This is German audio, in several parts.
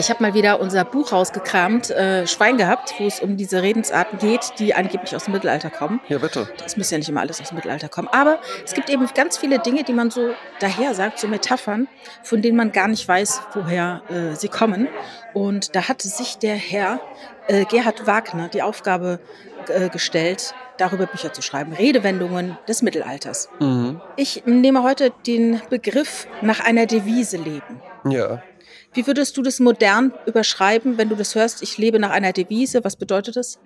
Ich habe mal wieder unser Buch rausgekramt, äh, Schwein gehabt, wo es um diese Redensarten geht, die angeblich aus dem Mittelalter kommen. Ja, bitte. Das muss ja nicht immer alles aus dem Mittelalter kommen. Aber es gibt eben ganz viele Dinge, die man so daher sagt, so Metaphern, von denen man gar nicht weiß, woher äh, sie kommen. Und da hatte sich der Herr äh, Gerhard Wagner die Aufgabe äh, gestellt, darüber Bücher zu schreiben. Redewendungen des Mittelalters. Mhm. Ich nehme heute den Begriff nach einer Devise leben. Ja. Wie würdest du das modern überschreiben, wenn du das hörst, ich lebe nach einer Devise? Was bedeutet das?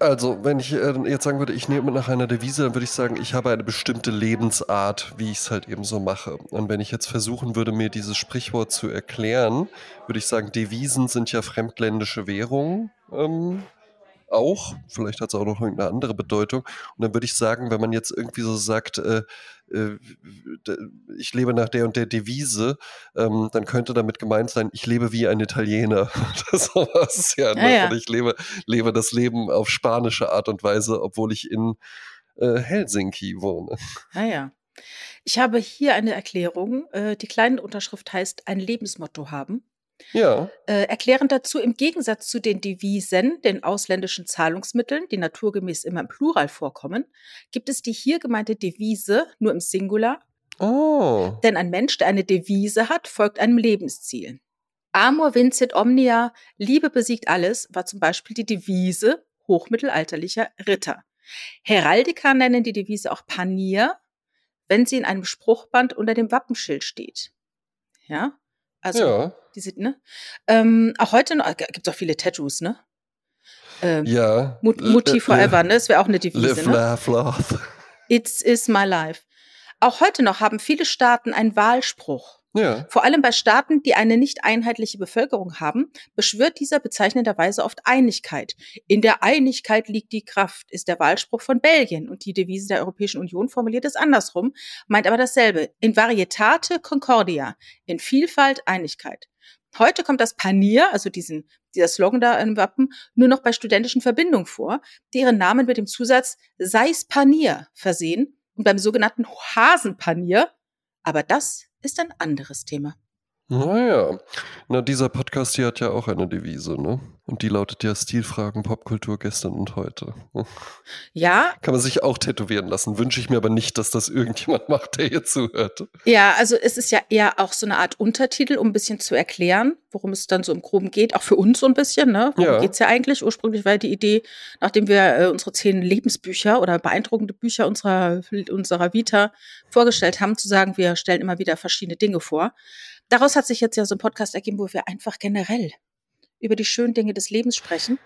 Also, wenn ich äh, jetzt sagen würde, ich nehme nach einer Devise, dann würde ich sagen, ich habe eine bestimmte Lebensart, wie ich es halt eben so mache. Und wenn ich jetzt versuchen würde, mir dieses Sprichwort zu erklären, würde ich sagen, Devisen sind ja fremdländische Währungen. Ähm, auch. Vielleicht hat es auch noch irgendeine andere Bedeutung. Und dann würde ich sagen, wenn man jetzt irgendwie so sagt, äh, äh, ich lebe nach der und der Devise, ähm, dann könnte damit gemeint sein, ich lebe wie ein Italiener. das ist ja, ne? Ah, ja. Und ich lebe, lebe das Leben auf spanische Art und Weise, obwohl ich in äh, Helsinki wohne. Ah ja. Ich habe hier eine Erklärung. Äh, die kleine Unterschrift heißt ein Lebensmotto haben. Ja, Äh, erklärend dazu, im Gegensatz zu den Devisen, den ausländischen Zahlungsmitteln, die naturgemäß immer im Plural vorkommen, gibt es die hier gemeinte Devise nur im Singular, oh, denn ein Mensch, der eine Devise hat, folgt einem Lebensziel. Amor vincit omnia, Liebe besiegt alles, war zum Beispiel die Devise hochmittelalterlicher Ritter. Heraldiker nennen die Devise auch Panier, wenn sie in einem Spruchband unter dem Wappenschild steht. Ja, also ja, die sind, ne? Ähm, auch heute noch, gibt es auch viele Tattoos, ne? Ähm, ja. Mut, Mutti Äh, forever, ne? Das wäre auch eine Live, Devise, ne? laugh, laugh. It's is my life. Auch heute noch haben viele Staaten einen Wahlspruch. Ja, Vor allem bei Staaten, die eine nicht einheitliche Bevölkerung haben, beschwört dieser bezeichnenderweise oft Einigkeit. In der Einigkeit liegt die Kraft, ist der Wahlspruch von Belgien und die Devise der Europäischen Union formuliert es andersrum, meint aber dasselbe. In Varietate Concordia, in Vielfalt Einigkeit. Heute kommt das Panier, also diesen, dieser Slogan da im Wappen, nur noch bei studentischen Verbindungen vor, die ihren Namen mit dem Zusatz Seis Panier versehen und beim sogenannten Hasenpanier. Aber das ist ein anderes Thema. Naja. Na, dieser Podcast hier hat ja auch eine Devise, ne? Und die lautet ja Stilfragen, Popkultur gestern und heute. Ja, Kann man sich auch tätowieren lassen. Wünsche ich mir aber nicht, dass das irgendjemand macht, der hier zuhört. ja, also es ist ja eher auch so eine Art Untertitel, um ein bisschen zu erklären, worum es dann so im Groben geht, auch für uns so ein bisschen, ne? Worum Ja. geht's ja eigentlich? Ursprünglich war die Idee, nachdem wir äh, unsere zehn Lebensbücher oder beeindruckende Bücher unserer, unserer Vita vorgestellt haben, zu sagen, wir stellen immer wieder verschiedene Dinge vor. Daraus hat sich jetzt ja so ein Podcast ergeben, wo wir einfach generell über die schönen Dinge des Lebens sprechen.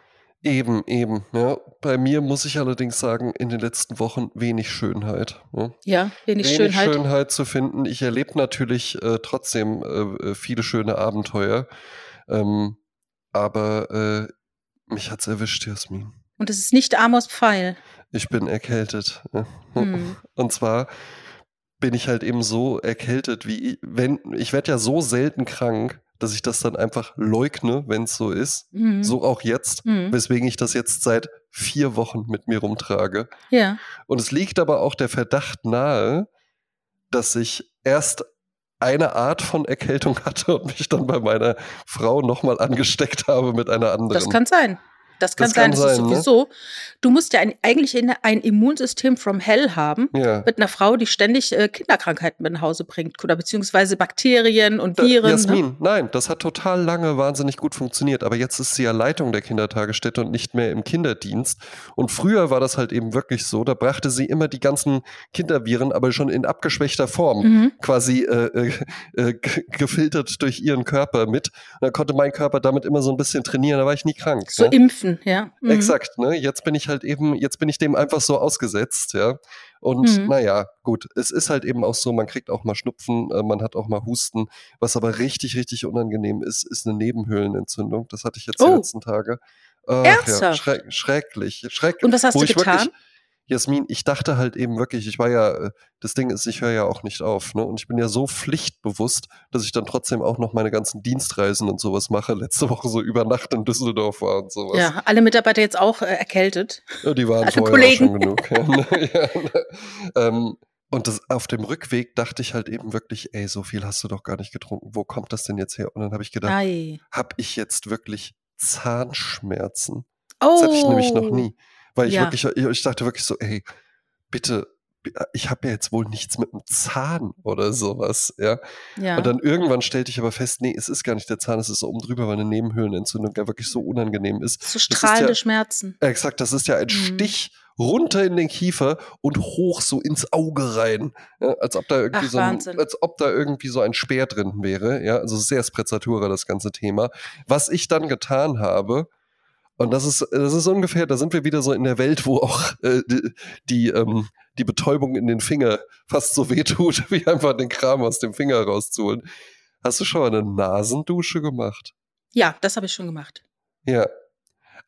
Eben, eben. Ja. Bei mir muss ich allerdings sagen, in den letzten Wochen wenig Schönheit. Ja. Ja, wenig, Wenig Schönheit. Schönheit zu finden. Ich erlebe natürlich äh, trotzdem äh, äh, viele schöne Abenteuer. Ähm, aber äh, mich hat's erwischt, Jasmin. Und es ist nicht Amos Pfeil. Ich bin erkältet. Hm. Und zwar bin ich halt eben so erkältet, wie ich, wenn ich werde ja so selten krank, dass ich das dann einfach leugne, wenn es so ist. Mhm. So auch jetzt, Mhm. weswegen ich das jetzt seit vier Wochen mit mir rumtrage. Ja. Und es liegt aber auch der Verdacht nahe, dass ich erst eine Art von Erkältung hatte und mich dann bei meiner Frau nochmal angesteckt habe mit einer anderen. Das kann sein. Das kann Das sein, kann das ist sein, ne? sowieso. Du musst ja ein, eigentlich in- ein Immunsystem from hell haben. ja. Mit einer Frau, die ständig äh, Kinderkrankheiten mit nach Hause bringt. Oder beziehungsweise Bakterien und Viren. Ne? Jasmin, nein, das hat total lange wahnsinnig gut funktioniert, aber jetzt ist sie ja Leitung der Kindertagesstätte und nicht mehr im Kinderdienst. Und früher war das halt eben wirklich so, da brachte sie immer die ganzen Kinderviren, aber schon in abgeschwächter Form, Mhm. quasi äh, äh, äh, ge- gefiltert durch ihren Körper mit. Und dann konnte mein Körper damit immer so ein bisschen trainieren, da war ich nie krank. So ne? impfen, ja. Mhm. Exakt, ne? Jetzt bin ich halt eben, jetzt bin ich dem einfach so ausgesetzt, ja. Und Mhm. naja, gut, es ist halt eben auch so, man kriegt auch mal Schnupfen, äh, man hat auch mal Husten. Was aber richtig, richtig unangenehm ist, ist eine Nebenhöhlenentzündung. Das hatte ich jetzt die Oh. letzten Tage. Ach, Ernsthaft? Ja, schreck, schrecklich, schrecklich. Und was hast du getan? Wirklich, Jasmin, ich dachte halt eben wirklich, ich war ja, äh, das Ding ist, ich höre ja auch nicht auf, ne? Und ich bin ja so pflichtbewusst, dass ich dann trotzdem auch noch meine ganzen Dienstreisen und sowas mache. Letzte Woche so über Nacht in Düsseldorf war und sowas. Ja, alle Mitarbeiter jetzt auch äh, erkältet. Ja, die waren Alle vorher Kollegen. schon genug. Ja, ne, ja, ne. ähm, Und das, auf dem Rückweg dachte ich halt eben wirklich, ey, so viel hast du doch gar nicht getrunken. Wo kommt das denn jetzt her? Und dann habe ich gedacht, habe ich jetzt wirklich Zahnschmerzen? Oh. Das hatte ich nämlich noch oh. nie. Weil ich ja. wirklich, ich dachte wirklich so, ey, bitte, ich habe ja jetzt wohl nichts mit dem Zahn oder sowas, ja? ja. Und dann irgendwann stellte ich aber fest, nee, es ist gar nicht der Zahn, es ist oben drüber, weil eine Nebenhöhlenentzündung ja wirklich so unangenehm ist. So strahlende ja, Schmerzen. Exakt, das ist ja ein mhm. Stich runter in den Kiefer und hoch so ins Auge rein. Ja, als ob da irgendwie Ach, so ein, als ob da irgendwie so ein Speer drin wäre. Ja, also sehr Sprezzatura, das ganze Thema. Was ich dann getan habe, und das ist, das ist ungefähr, da sind wir wieder so in der Welt, wo auch äh, die, die, ähm, die Betäubung in den Finger fast so wehtut, wie einfach den Kram aus dem Finger rauszuholen. Hast du schon mal eine Nasendusche gemacht? Ja, das habe ich schon gemacht. Ja,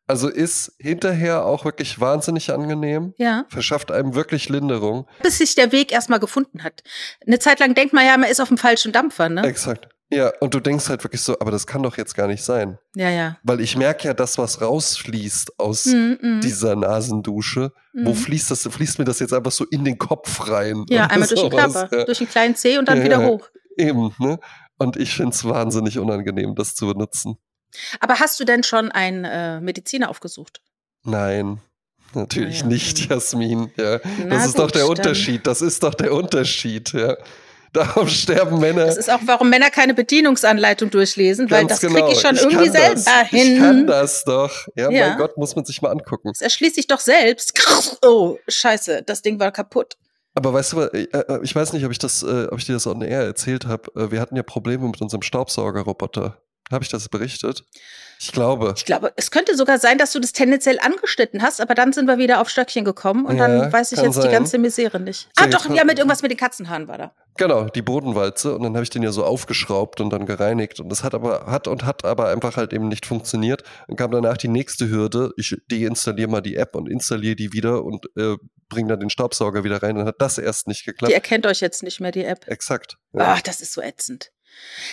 also ist hinterher auch wirklich wahnsinnig angenehm. Ja. Verschafft einem wirklich Linderung. Bis sich der Weg erstmal gefunden hat. Eine Zeit lang denkt man ja, man ist auf dem falschen Dampfer, ne? Exakt. Ja, und du denkst halt wirklich so, aber das kann doch jetzt gar nicht sein. Ja, ja. Weil ich merke ja, das, was rausfließt aus mm, mm. dieser Nasendusche, mm. wo fließt das? Fließt mir das jetzt einfach so in den Kopf rein? Ja, einmal durch den Körper, ja. durch den kleinen Zeh und dann ja, wieder hoch. Eben, ne? Und ich finde es wahnsinnig unangenehm, das zu benutzen. Aber hast du denn schon einen äh, Mediziner aufgesucht? Nein, natürlich ja. nicht, Jasmin. Ja. das ist doch der Unterschied. Das ist doch der Unterschied, ja. Darum sterben Männer. Das ist auch, warum Männer keine Bedienungsanleitung durchlesen, weil das genau. kriege ich schon ich irgendwie selber das. hin. Ich kann das doch. Ja, ja, mein Gott, muss man sich mal angucken. Das erschließt sich doch selbst. Oh, scheiße, das Ding war kaputt. Aber weißt du, äh, äh, ich weiß nicht, ob ich das, äh, ob ich dir das on air erzählt habe. Wir hatten ja Probleme mit unserem Staubsaugerroboter. Habe ich das berichtet? Ich glaube. Ich glaube, es könnte sogar sein, dass du das tendenziell angeschnitten hast, aber dann sind wir wieder auf Stöckchen gekommen und ja, dann weiß ich jetzt sein. die ganze Misere nicht. ah, doch, ja, mit irgendwas mit den Katzenhaaren war da. Genau, die Bodenwalze und dann habe ich den ja so aufgeschraubt und dann gereinigt und das hat aber hat und hat aber einfach halt eben nicht funktioniert. Dann kam danach die nächste Hürde, ich deinstalliere mal die App und installiere die wieder und äh, bringe dann den Staubsauger wieder rein, dann hat das erst nicht geklappt. Die erkennt euch jetzt nicht mehr die App. Exakt. Ja. Ach, das ist so ätzend.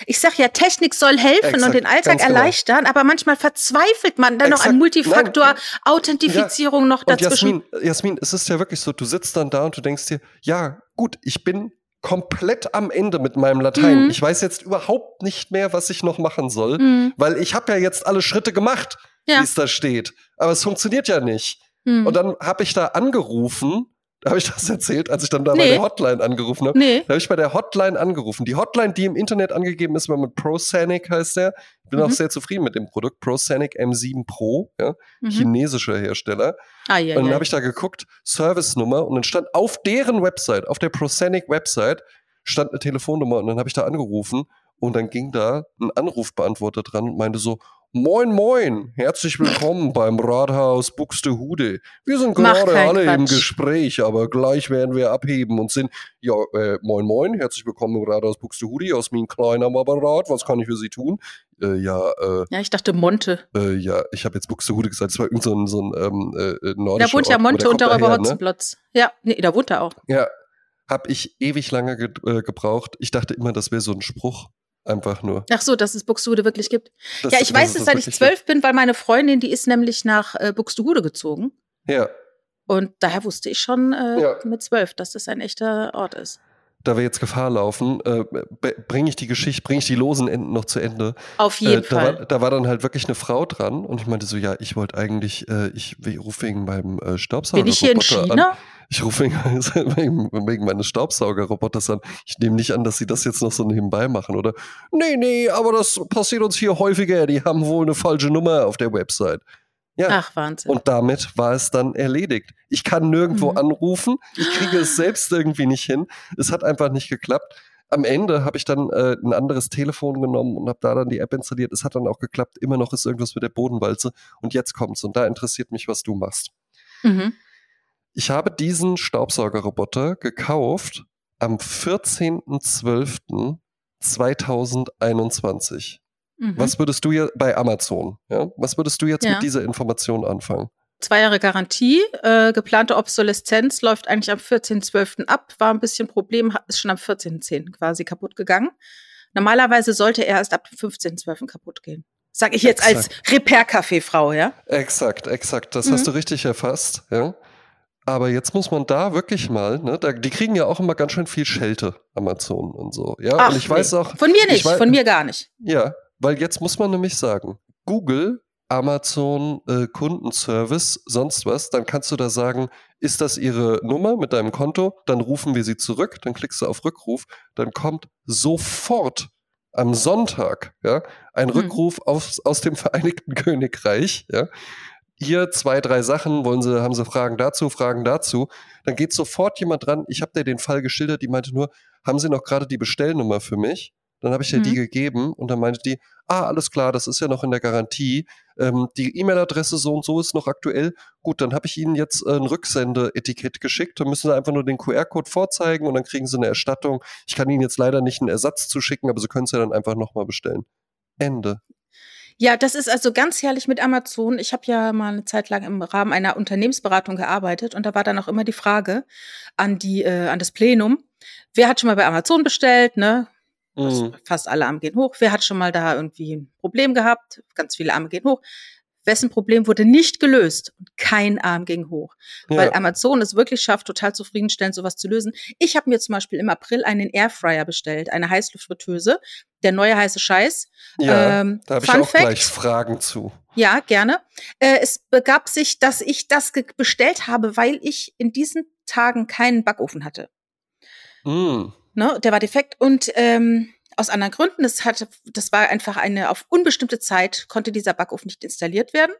Ich sag ja, Technik soll helfen Exakt, und den Alltag genau. erleichtern, genau. aber manchmal verzweifelt man dann Exakt. noch an Multifaktor-Authentifizierung noch dazwischen. Jasmin, Jasmin, es ist ja wirklich so, du sitzt dann da und du denkst dir, ja, gut, ich bin komplett am Ende mit meinem Latein. Mhm. Ich weiß jetzt überhaupt nicht mehr, was ich noch machen soll, mhm. weil ich habe ja jetzt alle Schritte gemacht, ja. wie es da steht. Aber es funktioniert ja nicht. Mhm. Und dann habe ich da angerufen habe ich das erzählt, als ich dann da nee. bei der Hotline angerufen habe? Nee. Da habe ich bei der Hotline angerufen. Die Hotline, die im Internet angegeben ist, war mit ProSanic heißt der. Ich bin mhm. auch sehr zufrieden mit dem Produkt. ProSanic M7 Pro, ja, mhm. chinesischer Hersteller. Ah, ja, und dann ja. habe ich da geguckt, Service-Nummer, und dann stand auf deren Website, auf der ProSanic Website, stand eine Telefonnummer und dann habe ich da angerufen und dann ging da ein Anrufbeantworter dran und meinte so, Moin, moin, herzlich willkommen beim Rathaus Buxtehude. Wir sind gerade alle Quatsch. im Gespräch, aber gleich werden wir abheben und sind, ja, äh, moin, moin, herzlich willkommen im Rathaus Buxtehude, Jasmin Klein am Apparat, was kann ich für Sie tun? Äh, ja, äh, ja, ich dachte Monte. Äh, ja, ich habe jetzt Buxtehude gesagt, das war irgend so ein, so ein ähm, äh, nordischer Da wohnt ja Monte und darüber Hotzenplotz. Ne? Ja, nee, da wohnt er auch. Ja, habe ich ewig lange ge äh, gebraucht. Ich dachte immer, das wäre so ein Spruch. Einfach nur. Ach so, dass es Buxtehude wirklich gibt. Das, ja, ich weiß es, seit ich zwölf bin, weil meine Freundin, die ist nämlich nach äh, Buxtehude gezogen. Ja. Und daher wusste ich schon äh, ja. mit zwölf, dass das ein echter Ort ist. Da wir jetzt Gefahr laufen, äh, bringe ich die Geschichte, bringe ich die losen Enden noch zu Ende. Auf jeden äh, Fall. Da war, da war, dann halt wirklich eine Frau dran und ich meinte so, ja, ich wollte eigentlich, äh, ich, ich rufe wegen meinem äh, Staubsauger. Bin ich hier in China? An. Ich rufe wegen, wegen meines Staubsaugerroboters an. Ich nehme nicht an, dass sie das jetzt noch so nebenbei machen, oder? Nee, nee, aber das passiert uns hier häufiger. Die haben wohl eine falsche Nummer auf der Website. Ja. Ach, Wahnsinn. Und damit war es dann erledigt. Ich kann nirgendwo mhm. anrufen. Ich kriege es selbst irgendwie nicht hin. Es hat einfach nicht geklappt. Am Ende habe ich dann äh, ein anderes Telefon genommen und habe da dann die App installiert. Es hat dann auch geklappt. Immer noch ist irgendwas mit der Bodenwalze. Und jetzt kommt's. Und da interessiert mich, was du machst. Mhm. Ich habe diesen Staubsaugerroboter gekauft am 14.12.2021. Mhm. Was würdest du jetzt bei Amazon? Ja? Was würdest du jetzt ja. mit dieser Information anfangen? Zwei Jahre Garantie, äh, geplante Obsoleszenz läuft eigentlich am 14.12. ab, war ein bisschen Problem, ist schon am 14.10. quasi kaputt gegangen. Normalerweise sollte er erst ab dem 15.12. kaputt gehen. Sag ich jetzt exakt. als Repair-Café-Frau, ja? Exakt, exakt. Das mhm. hast du richtig erfasst, ja. Aber jetzt muss man da wirklich mal, ne, da, die kriegen ja auch immer ganz schön viel Schelte, Amazon und so. Ja, Ach, und ich weiß nee. auch. Von mir nicht, weiß, von mir gar nicht. Ja, weil jetzt muss man nämlich sagen, Google, Amazon, äh, Kundenservice, sonst was, dann kannst du da sagen, ist das ihre Nummer mit deinem Konto? Dann rufen wir sie zurück, dann klickst du auf Rückruf, dann kommt sofort am Sonntag ja, ein Hm. Rückruf aus, aus dem Vereinigten Königreich, ja, hier zwei, drei Sachen, wollen sie, haben sie Fragen dazu, Fragen dazu. Dann geht sofort jemand dran. Ich habe dir den Fall geschildert, die meinte nur, haben Sie noch gerade die Bestellnummer für mich? Dann habe ich ihr die Mhm. gegeben und dann meinte die, ah, alles klar, das ist ja noch in der Garantie. Ähm, die E-Mail-Adresse so und so ist noch aktuell. Gut, dann habe ich Ihnen jetzt ein Rücksendeetikett geschickt. Dann müssen Sie einfach nur den QR-Code vorzeigen und dann kriegen Sie eine Erstattung. Ich kann Ihnen jetzt leider nicht einen Ersatz zuschicken, aber Sie können es ja dann einfach nochmal bestellen. Ende. Ja, das ist also ganz herrlich mit Amazon. Ich habe ja mal eine Zeit lang im Rahmen einer Unternehmensberatung gearbeitet und da war dann auch immer die Frage an die äh, an das Plenum, wer hat schon mal bei Amazon bestellt, ne? Mhm. fast alle Arme gehen hoch. Wer hat schon mal da irgendwie ein Problem gehabt? Ganz viele Arme gehen hoch. Wessen Problem wurde nicht gelöst? Und kein Arm ging hoch. Weil Ja. Amazon es wirklich schafft, total zufriedenstellend sowas zu lösen. Ich habe mir zum Beispiel im April einen Airfryer bestellt, eine Heißluftfritteuse, der neue heiße Scheiß. Ja, Ähm, da habe ich auch Fact. gleich Fragen zu. Ja, gerne. Äh, es begab sich, dass ich das bestellt habe, weil ich in diesen Tagen keinen Backofen hatte. Mm. Ne? Der war defekt und ähm, aus anderen Gründen. Es hatte, das war einfach eine auf unbestimmte Zeit konnte dieser Backofen nicht installiert werden.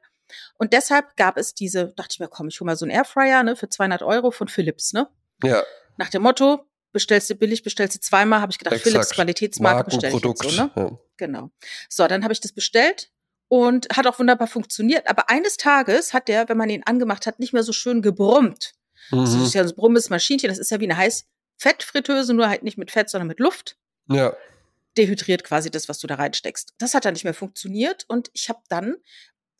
Und deshalb gab es diese, dachte ich mir, komm, ich hole mal so einen Airfryer ne, für 200 Euro von Philips. Ne? Ja, Nach dem Motto, bestellst du billig, bestellst du zweimal, habe ich gedacht, Exakt. Philips Qualitätsmarke bestelle ich jetzt so. Ne? ja. Genau. So, dann habe ich das bestellt und hat auch wunderbar funktioniert. Aber eines Tages hat der, wenn man ihn angemacht hat, nicht mehr so schön gebrummt. Das Mhm. ist ja so ein brummes Maschinchen, das ist ja wie eine Heißfettfritteuse, nur halt nicht mit Fett, sondern mit Luft. ja. Dehydriert quasi das, was du da reinsteckst. Das hat dann nicht mehr funktioniert und ich habe dann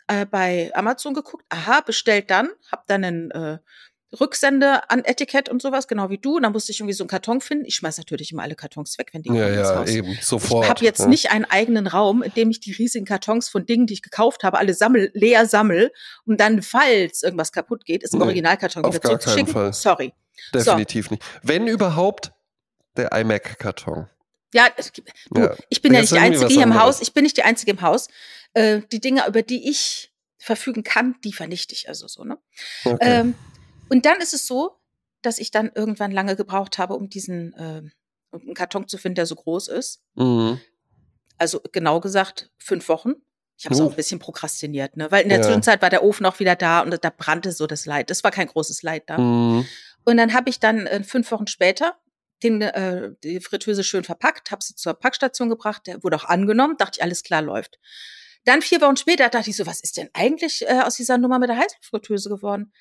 äh, bei Amazon geguckt, aha, bestellt dann, habe dann einen äh, Rücksende an Etikett und sowas, genau wie du. Und dann musste ich irgendwie so einen Karton finden. Ich schmeiß natürlich immer alle Kartons weg, wenn die Ja, ja, Haus. eben, sofort. Ich habe jetzt ja. nicht einen eigenen Raum, in dem ich die riesigen Kartons von Dingen, die ich gekauft habe, alle sammel, leer sammel und dann, falls irgendwas kaputt geht, ist im Nee, Originalkarton wieder zurückzuschicken. Fall. Sorry. Definitiv nicht. Wenn überhaupt, der iMac-Karton. Ja, du, Ja. ich bin ja nicht die Einzige hier im. Haus. Ich bin nicht die Einzige im Haus. Äh, die Dinge, über die ich verfügen kann, die vernichte ich also so, ne? Okay. Ähm, und dann ist es so, dass ich dann irgendwann lange gebraucht habe, um diesen äh, einen Karton zu finden, der so groß ist. mhm. Also genau gesagt fünf Wochen. Ich habe es Uh. auch ein bisschen prokrastiniert, ne? Weil in der Ja. Zwischenzeit war der Ofen auch wieder da und da brannte so das Leid. Das war kein großes Leid da. Mhm. Und dann habe ich dann äh, fünf Wochen später den, äh, die Fritteuse schön verpackt, habe sie zur Packstation gebracht, der wurde auch angenommen, dachte ich, alles klar läuft. Dann vier Wochen später dachte ich so, was ist denn eigentlich äh, aus dieser Nummer mit der Heißluftfritteuse geworden?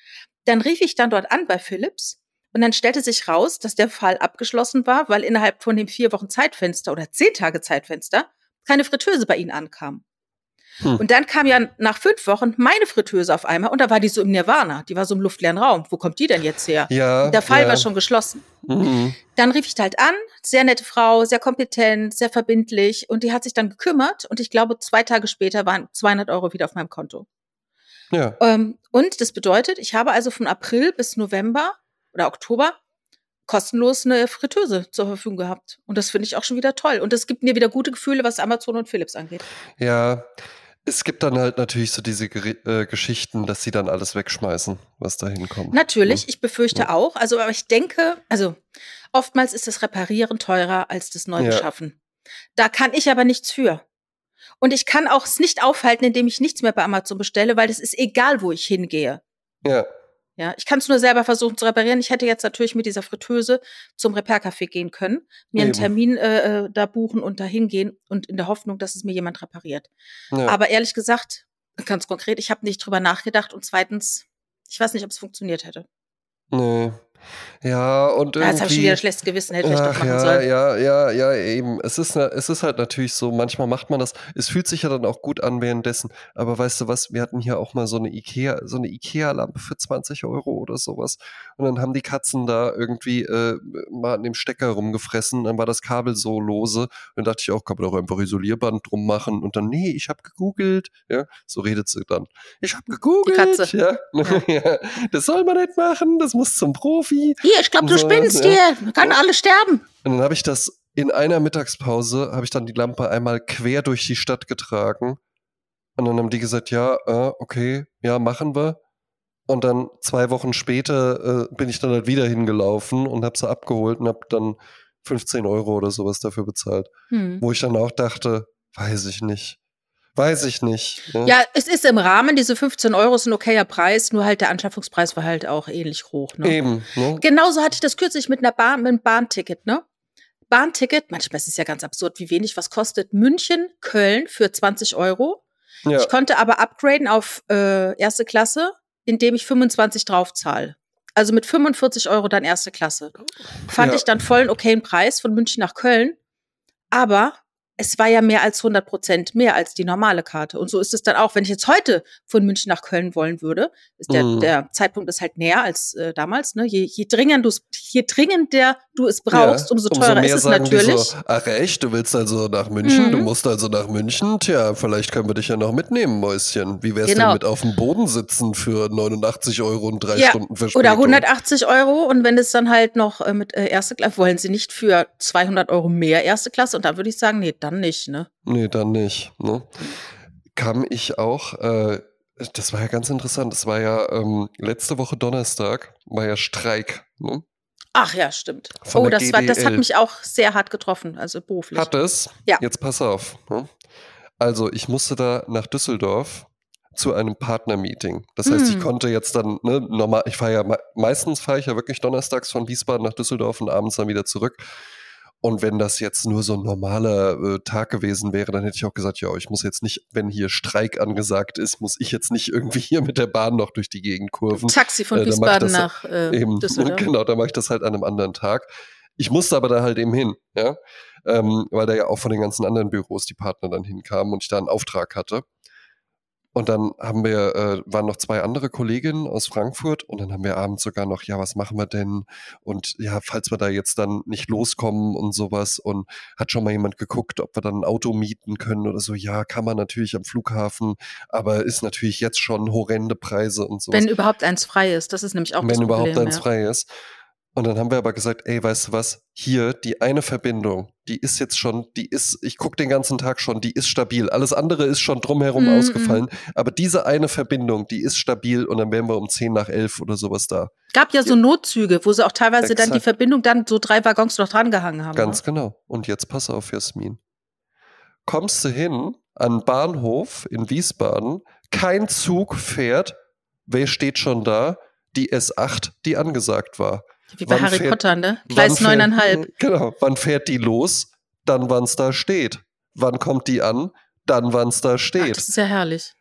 Dann rief ich dann dort an bei Philips und dann stellte sich raus, dass der Fall abgeschlossen war, weil innerhalb von dem vier Wochen Zeitfenster oder zehn Tage Zeitfenster keine Fritteuse bei ihnen ankam. Hm. Und dann kam ja nach fünf Wochen meine Fritteuse auf einmal und da war die so im Nirvana, die war so im luftleeren Raum. Wo kommt die denn jetzt her? Ja. Der Fall ja. war schon geschlossen. Mhm. Dann rief ich halt an, sehr nette Frau, sehr kompetent, sehr verbindlich und die hat sich dann gekümmert und ich glaube, zwei Tage später waren 200 Euro wieder auf meinem Konto. Ja. Ähm, und das bedeutet, ich habe also von April bis November oder Oktober kostenlos eine Fritteuse zur Verfügung gehabt. Und das finde ich auch schon wieder toll. Und das gibt mir wieder gute Gefühle, was Amazon und Philips angeht. Ja. Es gibt dann halt natürlich so diese äh, Geschichten, dass sie dann alles wegschmeißen, was da hinkommt. Natürlich, ich befürchte Ja. auch. Also, aber ich denke, also oftmals ist das Reparieren teurer als das Ja. Neubeschaffen. Da kann ich aber nichts für. Und ich kann auch es nicht aufhalten, indem ich nichts mehr bei Amazon bestelle, weil das ist egal, wo ich hingehe. Ja. Ja, ich kann es nur selber versuchen zu reparieren. Ich hätte jetzt natürlich mit dieser Fritteuse zum Repair-Café gehen können, mir einen Eben. Termin äh, äh, da buchen und da hingehen und in der Hoffnung, dass es mir jemand repariert. ja. Aber ehrlich gesagt, ganz konkret, ich habe nicht drüber nachgedacht und zweitens, ich weiß nicht, ob es funktioniert hätte. Nee. Ja, und irgendwie. Ja, jetzt habe ich schon wieder schlechtes Gewissen, hätte ich Ach, doch ja, sollen. Ja, ja, ja, eben. Es ist, es ist halt natürlich so, manchmal macht man das. Es fühlt sich ja dann auch gut an währenddessen. Aber weißt du was, wir hatten hier auch mal so eine Ikea, so eine Ikea-Lampe für 20 Euro oder sowas. Und dann haben die Katzen da irgendwie äh, mal an dem Stecker rumgefressen. Dann war das Kabel so lose. Und dann dachte ich auch, kann man doch einfach Isolierband drum machen. Und dann, nee, ich habe gegoogelt. Ja, so redet sie dann. Ich habe gegoogelt. Die Katze. Ja. ja. Das soll man nicht machen. Das muss zum Profi. Hier, ich glaube, du so, spinnst ja. hier. Kann alle sterben. Und dann habe ich das in einer Mittagspause, habe ich dann die Lampe einmal quer durch die Stadt getragen. Und dann haben die gesagt, ja, äh, okay, ja, machen wir. Und dann zwei Wochen später äh, bin ich dann halt wieder hingelaufen und habe sie abgeholt und habe dann 15 Euro oder sowas dafür bezahlt. Hm. Wo ich dann auch dachte, weiß ich nicht. Weiß ich nicht. Ne? Ja, es ist im Rahmen, diese 15 Euro ist ein okayer Preis, nur halt der Anschaffungspreis war halt auch ähnlich hoch. Ne? Eben. Ne? Genauso hatte ich das kürzlich mit einer Bahn, mit einem Bahnticket, ne? Bahnticket, manchmal ist es ja ganz absurd, wie wenig was kostet München, Köln für 20 Euro. Ja. Ich konnte aber upgraden auf äh, erste Klasse, indem ich 25 draufzahle. Also mit 45 Euro dann erste Klasse. Fand ja. ich dann voll einen okayen Preis von München nach Köln. Aber es war ja mehr als 100 Prozent mehr als die normale Karte. Und so ist es dann auch, wenn ich jetzt heute von München nach Köln wollen würde, ist der, mm. der Zeitpunkt ist halt näher als äh, damals. Ne? Je, je, dringender je dringender du es brauchst, ja, umso teurer umso ist es natürlich. So, ach echt, du willst also nach München? Mhm. Du musst also nach München? Tja, vielleicht können wir dich ja noch mitnehmen, Mäuschen. Wie wär's genau. denn mit auf dem Boden sitzen für 89 Euro und drei ja, Stunden Verspätung? Oder 180 Euro und wenn es dann halt noch äh, mit äh, erste Klasse, wollen sie nicht für 200 Euro mehr erste Klasse? Und dann würde ich sagen, nee, dann nicht, ne? Nee, dann nicht, ne? Kam ich auch, äh, das war ja ganz interessant, das war ja ähm, letzte Woche Donnerstag, war ja Streik, ne? Ach ja, stimmt. Von oh, das, war, das hat mich auch sehr hart getroffen, also beruflich. Hat es? Ja. Jetzt pass auf. Ne? Also, ich musste da nach Düsseldorf zu einem Partnermeeting. Das heißt, hm. ich konnte jetzt dann, ne, normal, ich fahre ja meistens fahre ich ja wirklich donnerstags von Wiesbaden nach Düsseldorf und abends dann wieder zurück. Und wenn das jetzt nur so ein normaler äh, Tag gewesen wäre, dann hätte ich auch gesagt, ja, ich muss jetzt nicht, wenn hier Streik angesagt ist, muss ich jetzt nicht irgendwie hier mit der Bahn noch durch die Gegend kurven. Taxi von äh, Wiesbaden nach äh, eben, Düsseldorf. Genau, da mache ich das halt an einem anderen Tag. Ich musste aber da halt eben hin, ja, ähm, weil da ja auch von den ganzen anderen Büros die Partner dann hinkamen und ich da einen Auftrag hatte. Und dann haben wir, äh, waren noch zwei andere Kolleginnen aus Frankfurt und dann haben wir abends sogar noch, ja, was machen wir denn? Und ja, falls wir da jetzt dann nicht loskommen und sowas und hat schon mal jemand geguckt, ob wir dann ein Auto mieten können oder so. Ja, kann man natürlich am Flughafen, aber ist natürlich jetzt schon horrende Preise und sowas. Wenn überhaupt eins frei ist, das ist nämlich auch Wenn das Problem. Wenn überhaupt eins ja. frei ist. Und dann haben wir aber gesagt, ey, weißt du was? Hier, die eine Verbindung, die ist jetzt schon, die ist, ich gucke den ganzen Tag schon, die ist stabil. Alles andere ist schon drumherum mm -mm. ausgefallen. Aber diese eine Verbindung, die ist stabil und dann wären wir um 10 nach 11 oder sowas da. Gab ja so Notzüge, wo sie auch teilweise Exakt. dann die Verbindung dann so drei Waggons noch drangehangen haben. Ganz ne? genau. Und jetzt pass auf, Jasmin. Kommst du hin an Bahnhof in Wiesbaden, kein Zug fährt, wer steht schon da? Die S8, die angesagt war. Wie bei wann Harry fährt, Potter, ne? Gleis neuneinhalb. Genau. Wann fährt die los? Dann, wann es da steht. Wann kommt die an? Dann, wann es da steht. Ach, das ist ja herrlich.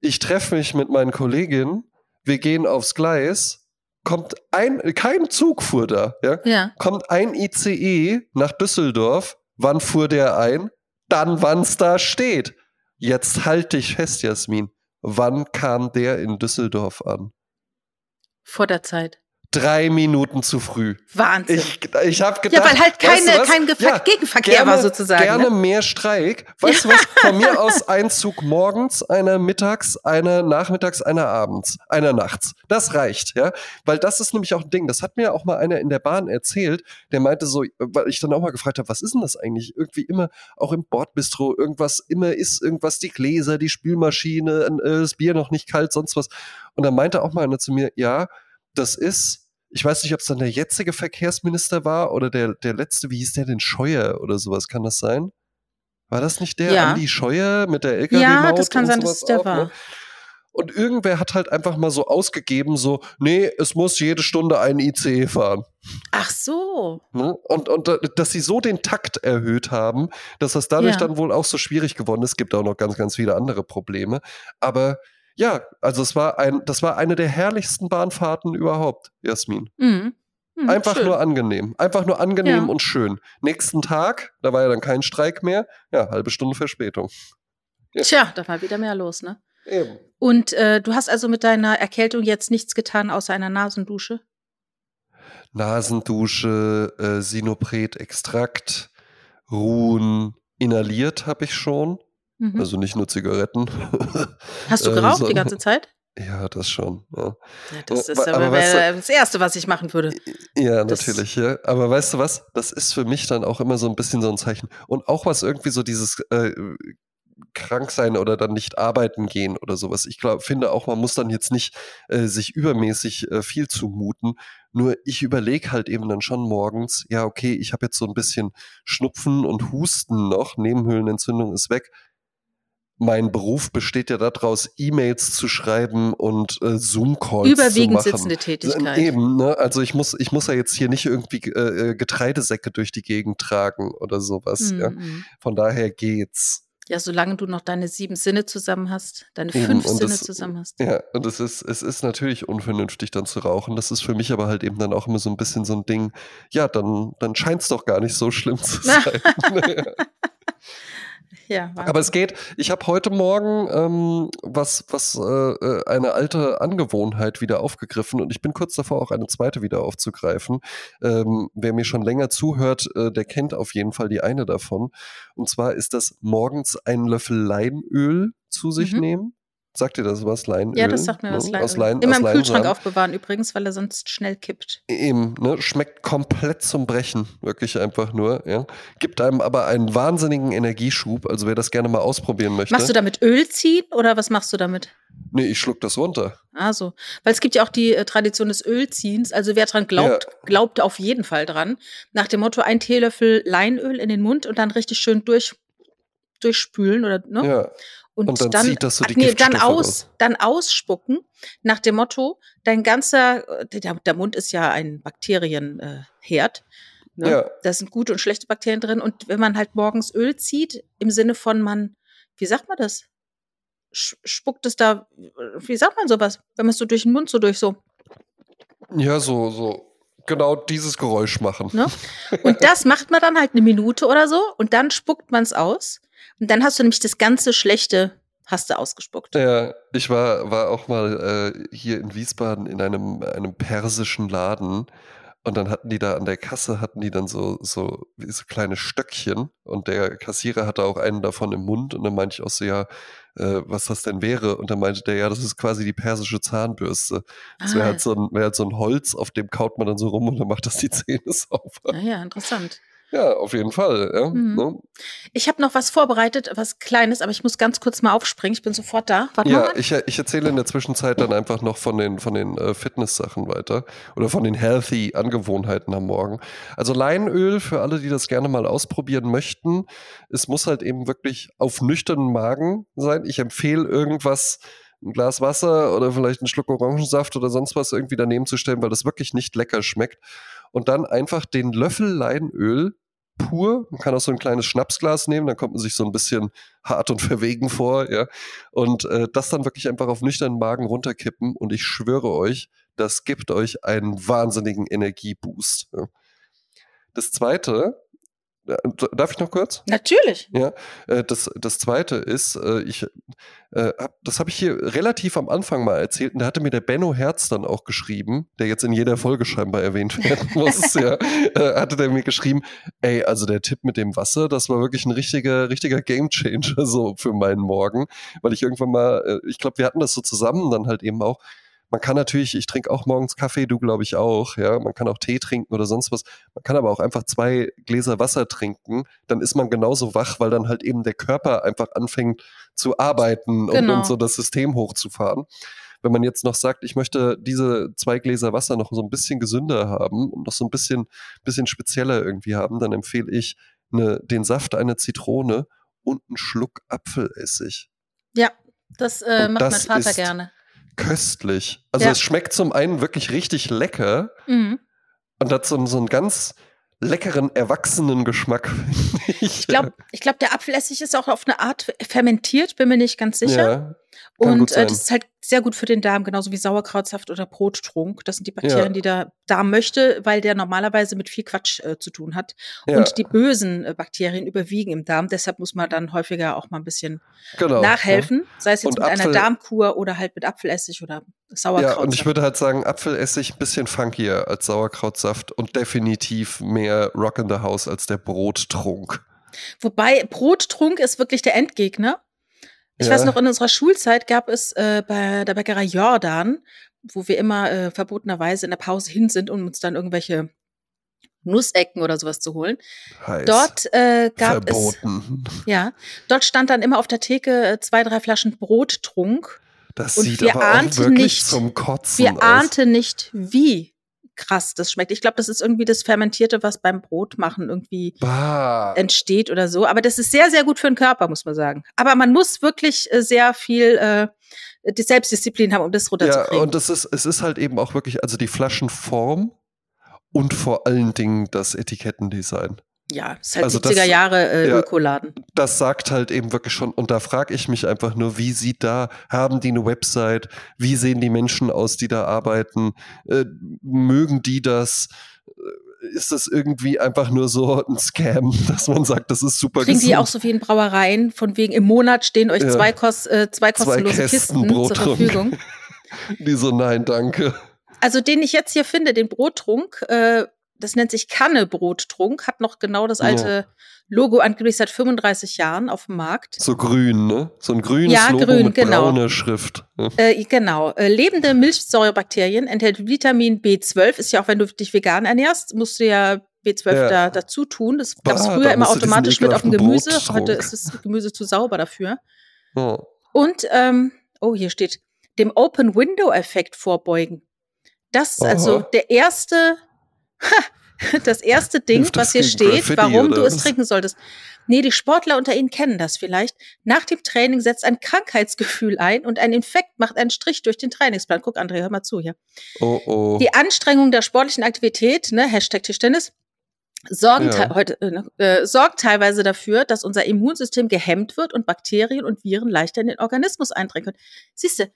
Ich treffe mich mit meinen Kolleginnen. Wir gehen aufs Gleis. Kommt ein, kein Zug fuhr da. Ja? ja. Kommt ein ICE nach Düsseldorf. Wann fuhr der ein? Dann, wann es da steht. Jetzt halte ich fest, Jasmin. Wann kam der in Düsseldorf an? Vor der Zeit drei Minuten zu früh. Wahnsinn. Ich, ich habe gedacht, ja, weil halt keine, kein ja, Gegenverkehr gerne, war sozusagen. Gerne ne? mehr Streik. Weißt du was? Von mir aus ein Zug morgens, einer mittags, einer nachmittags, einer abends, einer nachts. Das reicht, ja. Weil das ist nämlich auch ein Ding. Das hat mir auch mal einer in der Bahn erzählt, der meinte so, weil ich dann auch mal gefragt habe, was ist denn das eigentlich? Irgendwie immer, auch im Bordbistro, irgendwas, immer ist irgendwas, die Gläser, die Spülmaschine, äh, das Bier noch nicht kalt, sonst was. Und dann meinte auch mal einer zu mir, ja, das ist ich weiß nicht, ob es dann der jetzige Verkehrsminister war oder der, der letzte, wie hieß der denn, Scheuer oder sowas, kann das sein? War das nicht der ja. Andi Scheuer mit der LKW-Maut? Ja, das kann sein, dass es der auch, war. Ne? Und irgendwer hat halt einfach mal so ausgegeben, so, nee, es muss jede Stunde ein ICE fahren. Ach so. Ne? Und, und dass sie so den Takt erhöht haben, dass das dadurch ja. dann wohl auch so schwierig geworden ist. Es gibt auch noch ganz, ganz viele andere Probleme. Aber ja, also es war ein, das war eine der herrlichsten Bahnfahrten überhaupt, Jasmin. Mhm. Hm, Einfach schön. nur angenehm. Einfach nur angenehm ja. und schön. Nächsten Tag, da war ja dann kein Streik mehr, ja, halbe Stunde Verspätung. Ja. Tja, da war wieder mehr los, ne? Eben. Und äh, du hast also mit deiner Erkältung jetzt nichts getan außer einer Nasendusche? Nasendusche, äh, Sinopret-Extrakt, Ruhen, inhaliert habe ich schon. Mhm. Also nicht nur Zigaretten. Hast du äh, geraucht die ganze Zeit? Ja, das schon. Ja. ja das ist aber, aber weißt du, das Erste, was ich machen würde. Ja, das natürlich, ja. Aber weißt du was? Das ist für mich dann auch immer so ein bisschen so ein Zeichen. Und auch was irgendwie so dieses äh, krank sein oder dann nicht arbeiten gehen oder sowas. Ich glaube, finde auch, man muss dann jetzt nicht äh, sich übermäßig äh, viel zumuten. Nur ich überlege halt eben dann schon morgens, ja, okay, ich habe jetzt so ein bisschen Schnupfen und Husten noch, Nebenhöhlenentzündung ist weg mein Beruf besteht ja daraus, E-Mails zu schreiben und äh, Zoom-Calls Überwiegend zu machen. sitzende Tätigkeit. Eben, ne? Also ich muss, ich muss ja jetzt hier nicht irgendwie äh, äh Getreidesäcke durch die Gegend tragen oder sowas. Mhm. Ja? Von daher geht's. Ja, solange du noch deine sieben Sinne zusammen hast, deine fünf Sinne das, zusammen hast. Ja, und es ist, es ist natürlich unvernünftig, dann zu rauchen. Das ist für mich aber halt eben dann auch immer so ein bisschen so ein Ding, ja, dann, dann scheint es doch gar nicht so schlimm zu sein. Ja, Aber es geht, ich habe heute Morgen ähm, was, was äh, äh, eine alte Angewohnheit wieder aufgegriffen und ich bin kurz davor, auch eine zweite wieder aufzugreifen. Ähm, wer mir schon länger zuhört, äh, der kennt auf jeden Fall die eine davon. Und zwar ist das morgens einen Löffel Leinöl zu sich mhm. nehmen Sagt dir das was, Leinöl? Ja, das sagt mir was, ne? Leinöl. Aus Lein, Immer aus im Kühlschrank aufbewahren übrigens, weil er sonst schnell kippt. Eben, ne? Schmeckt komplett zum Brechen, wirklich einfach nur, ja. Gibt einem aber einen wahnsinnigen Energieschub, also wer das gerne mal ausprobieren möchte. Machst du damit Öl ziehen oder was machst du damit? Nee, ich schluck das runter. Also, weil es gibt ja auch die äh, Tradition des Ölziehens. Also wer dran glaubt, ja. glaubt auf jeden Fall dran. Nach dem Motto, ein Teelöffel Leinöl in den Mund und dann richtig schön durch, durchspülen oder ne? Ja. Und, und dann, dann, zieht das so die nee, dann aus, aus, dann ausspucken nach dem Motto, dein ganzer, äh, der, der Mund ist ja ein Bakterienherd. Äh, ne? ja. Da sind gute und schlechte Bakterien drin. Und wenn man halt morgens Öl zieht, im Sinne von man, wie sagt man das? Spuckt es da, wie sagt man sowas? Wenn man es so durch den Mund so durch so. Ja, so, so genau dieses Geräusch machen. Ne? Und das macht man dann halt eine Minute oder so und dann spuckt man es aus. Und dann hast du nämlich das ganze Schlechte hast du ausgespuckt. Ja, ich war, war auch mal äh, hier in Wiesbaden in einem, einem persischen Laden und dann hatten die da an der Kasse, hatten die dann so, so, wie so kleine Stöckchen und der Kassierer hatte auch einen davon im Mund und dann meinte ich auch so, ja, äh, was das denn wäre. Und dann meinte der, ja, das ist quasi die persische Zahnbürste. Das ah. wäre halt, so ein, wär halt so ein Holz, auf dem kaut man dann so rum und dann macht das die Zähne sauber. Ah ja, interessant. Ja, auf jeden Fall. Ja, mhm. ne? Ich habe noch was vorbereitet, was Kleines, aber ich muss ganz kurz mal aufspringen. Ich bin sofort da. Warte ja, ich, ich erzähle in der Zwischenzeit dann einfach noch von den, von den äh, Fitness-Sachen weiter oder von den healthy Angewohnheiten am Morgen. Also Leinöl, für alle, die das gerne mal ausprobieren möchten, es muss halt eben wirklich auf nüchternen Magen sein. Ich empfehle irgendwas ein Glas Wasser oder vielleicht einen Schluck Orangensaft oder sonst was irgendwie daneben zu stellen, weil das wirklich nicht lecker schmeckt. Und dann einfach den Löffel Leinöl pur. Man kann auch so ein kleines Schnapsglas nehmen, dann kommt man sich so ein bisschen hart und verwegen vor, ja. Und äh, das dann wirklich einfach auf nüchternen Magen runterkippen und ich schwöre euch, das gibt euch einen wahnsinnigen Energieboost. Ja. Das zweite, darf ich noch kurz? Natürlich. Ja, äh, das, das zweite ist, äh, ich, das habe ich hier relativ am Anfang mal erzählt und da hatte mir der Benno Herz dann auch geschrieben, der jetzt in jeder Folge scheinbar erwähnt werden muss, ja, hatte der mir geschrieben, ey, also der Tipp mit dem Wasser, das war wirklich ein richtiger, richtiger Gamechanger so für meinen Morgen, weil ich irgendwann mal, ich glaube, wir hatten das so zusammen dann halt eben auch, man kann natürlich, ich trinke auch morgens Kaffee, du glaube ich auch, ja. Man kann auch Tee trinken oder sonst was. Man kann aber auch einfach zwei Gläser Wasser trinken. Dann ist man genauso wach, weil dann halt eben der Körper einfach anfängt zu arbeiten genau. und, und so das System hochzufahren. Wenn man jetzt noch sagt, ich möchte diese zwei Gläser Wasser noch so ein bisschen gesünder haben und noch so ein bisschen, bisschen spezieller irgendwie haben, dann empfehle ich eine, den Saft einer Zitrone und einen Schluck Apfelessig. Ja, das äh, macht das mein Vater gerne köstlich. Also ja. es schmeckt zum einen wirklich richtig lecker mhm. und hat so, so einen ganz leckeren, erwachsenen Geschmack. ich glaube, ich glaub, der Apfelessig ist auch auf eine Art fermentiert, bin mir nicht ganz sicher. Und äh, das ist halt sehr gut für den Darm, genauso wie Sauerkrautsaft oder Brottrunk. Das sind die Bakterien, ja. die der Darm möchte, weil der normalerweise mit viel Quatsch äh, zu tun hat. Ja. Und die bösen äh, Bakterien überwiegen im Darm. Deshalb muss man dann häufiger auch mal ein bisschen genau, nachhelfen. Ja. Sei es jetzt und mit Apfel einer Darmkur oder halt mit Apfelessig oder Sauerkrautsaft. Ja, und ich würde halt sagen, Apfelessig ein bisschen funkier als Sauerkrautsaft und definitiv mehr Rock in the House als der Brottrunk. Wobei Brottrunk ist wirklich der Endgegner. Ich ja. weiß noch, in unserer Schulzeit gab es äh, bei der Bäckerei Jordan, wo wir immer äh, verbotenerweise in der Pause hin sind, um uns dann irgendwelche Nussecken oder sowas zu holen. Heiß. Dort äh, gab Verboten. es ja, dort stand dann immer auf der Theke äh, zwei, drei Flaschen Brottrunk. Das und sieht wir aber auch wirklich nicht, zum Kotzen Wir aus. ahnten nicht, wie krass das schmeckt. Ich glaube, das ist irgendwie das Fermentierte, was beim Brotmachen irgendwie bah. entsteht oder so. Aber das ist sehr, sehr gut für den Körper, muss man sagen. Aber man muss wirklich äh, sehr viel äh, die Selbstdisziplin haben, um das runterzukriegen. Ja, und es ist, es ist halt eben auch wirklich, also die Flaschenform und vor allen Dingen das Etikettendesign. Ja, ist halt also 70er das, Jahre äh, ja, Ökoladen. Das sagt halt eben wirklich schon, und da frage ich mich einfach nur, wie sieht da, haben die eine Website, wie sehen die Menschen aus, die da arbeiten, äh, mögen die das? Äh, ist das irgendwie einfach nur so ein Scam, dass man sagt, das ist super Kriegen gesund. die auch so wie in Brauereien, von wegen im Monat stehen euch ja. zwei, Kos äh, zwei kostenlose zwei Kisten zur Verfügung. die so, nein, danke. Also den ich jetzt hier finde, den Brottrunk, äh, das nennt sich Kanne-Brottrunk, hat noch genau das alte ja. Logo angeblich seit 35 Jahren auf dem Markt. So grün, ne? So ein grünes ja, Logo grün, mit genau. brauner Schrift. Ja. Äh, genau. Äh, lebende Milchsäurebakterien enthält Vitamin B12. Ist ja auch, wenn du dich vegan ernährst, musst du ja B12 ja. da dazu tun. Das gab es früher immer automatisch mit auf dem Gemüse. Heute ist das Gemüse zu sauber dafür. Und, ähm, oh, hier steht, dem Open-Window-Effekt vorbeugen. Das ist Aha. also der erste das erste Ding, was hier steht, Graffiti, warum du es trinken solltest. Nee, die Sportler unter Ihnen kennen das vielleicht. Nach dem Training setzt ein Krankheitsgefühl ein und ein Infekt macht einen Strich durch den Trainingsplan. Guck, André, hör mal zu hier. Oh, oh. Die Anstrengung der sportlichen Aktivität, ne, Hashtag Tischtennis, sorgen, ja. te heute, äh, ne, äh, sorgt teilweise dafür, dass unser Immunsystem gehemmt wird und Bakterien und Viren leichter in den Organismus eindringen können. Siehst du,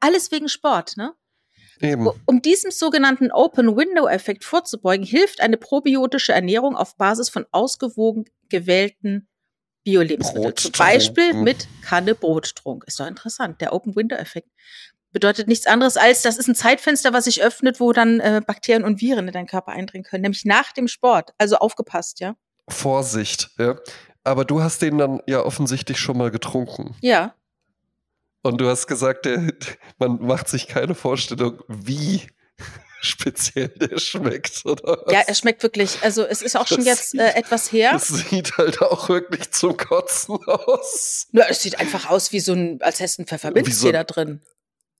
alles wegen Sport, ne? Eben. Um diesem sogenannten Open-Window-Effekt vorzubeugen, hilft eine probiotische Ernährung auf Basis von ausgewogen gewählten Bio-Lebensmitteln. Zum Beispiel mit Kanne Brottrunk. Ist doch interessant. Der Open-Window-Effekt bedeutet nichts anderes als, das ist ein Zeitfenster, was sich öffnet, wo dann äh, Bakterien und Viren in deinen Körper eindringen können, nämlich nach dem Sport. Also aufgepasst, ja. Vorsicht, ja. Aber du hast den dann ja offensichtlich schon mal getrunken. Ja. Und du hast gesagt, man macht sich keine Vorstellung, wie speziell der schmeckt, oder? Was? Ja, er schmeckt wirklich. Also es ist auch schon das jetzt sieht, äh, etwas her. Es sieht halt auch wirklich zum Kotzen aus. Na, es sieht einfach aus wie so ein, als hätte ein Pfefferminztee so da drin.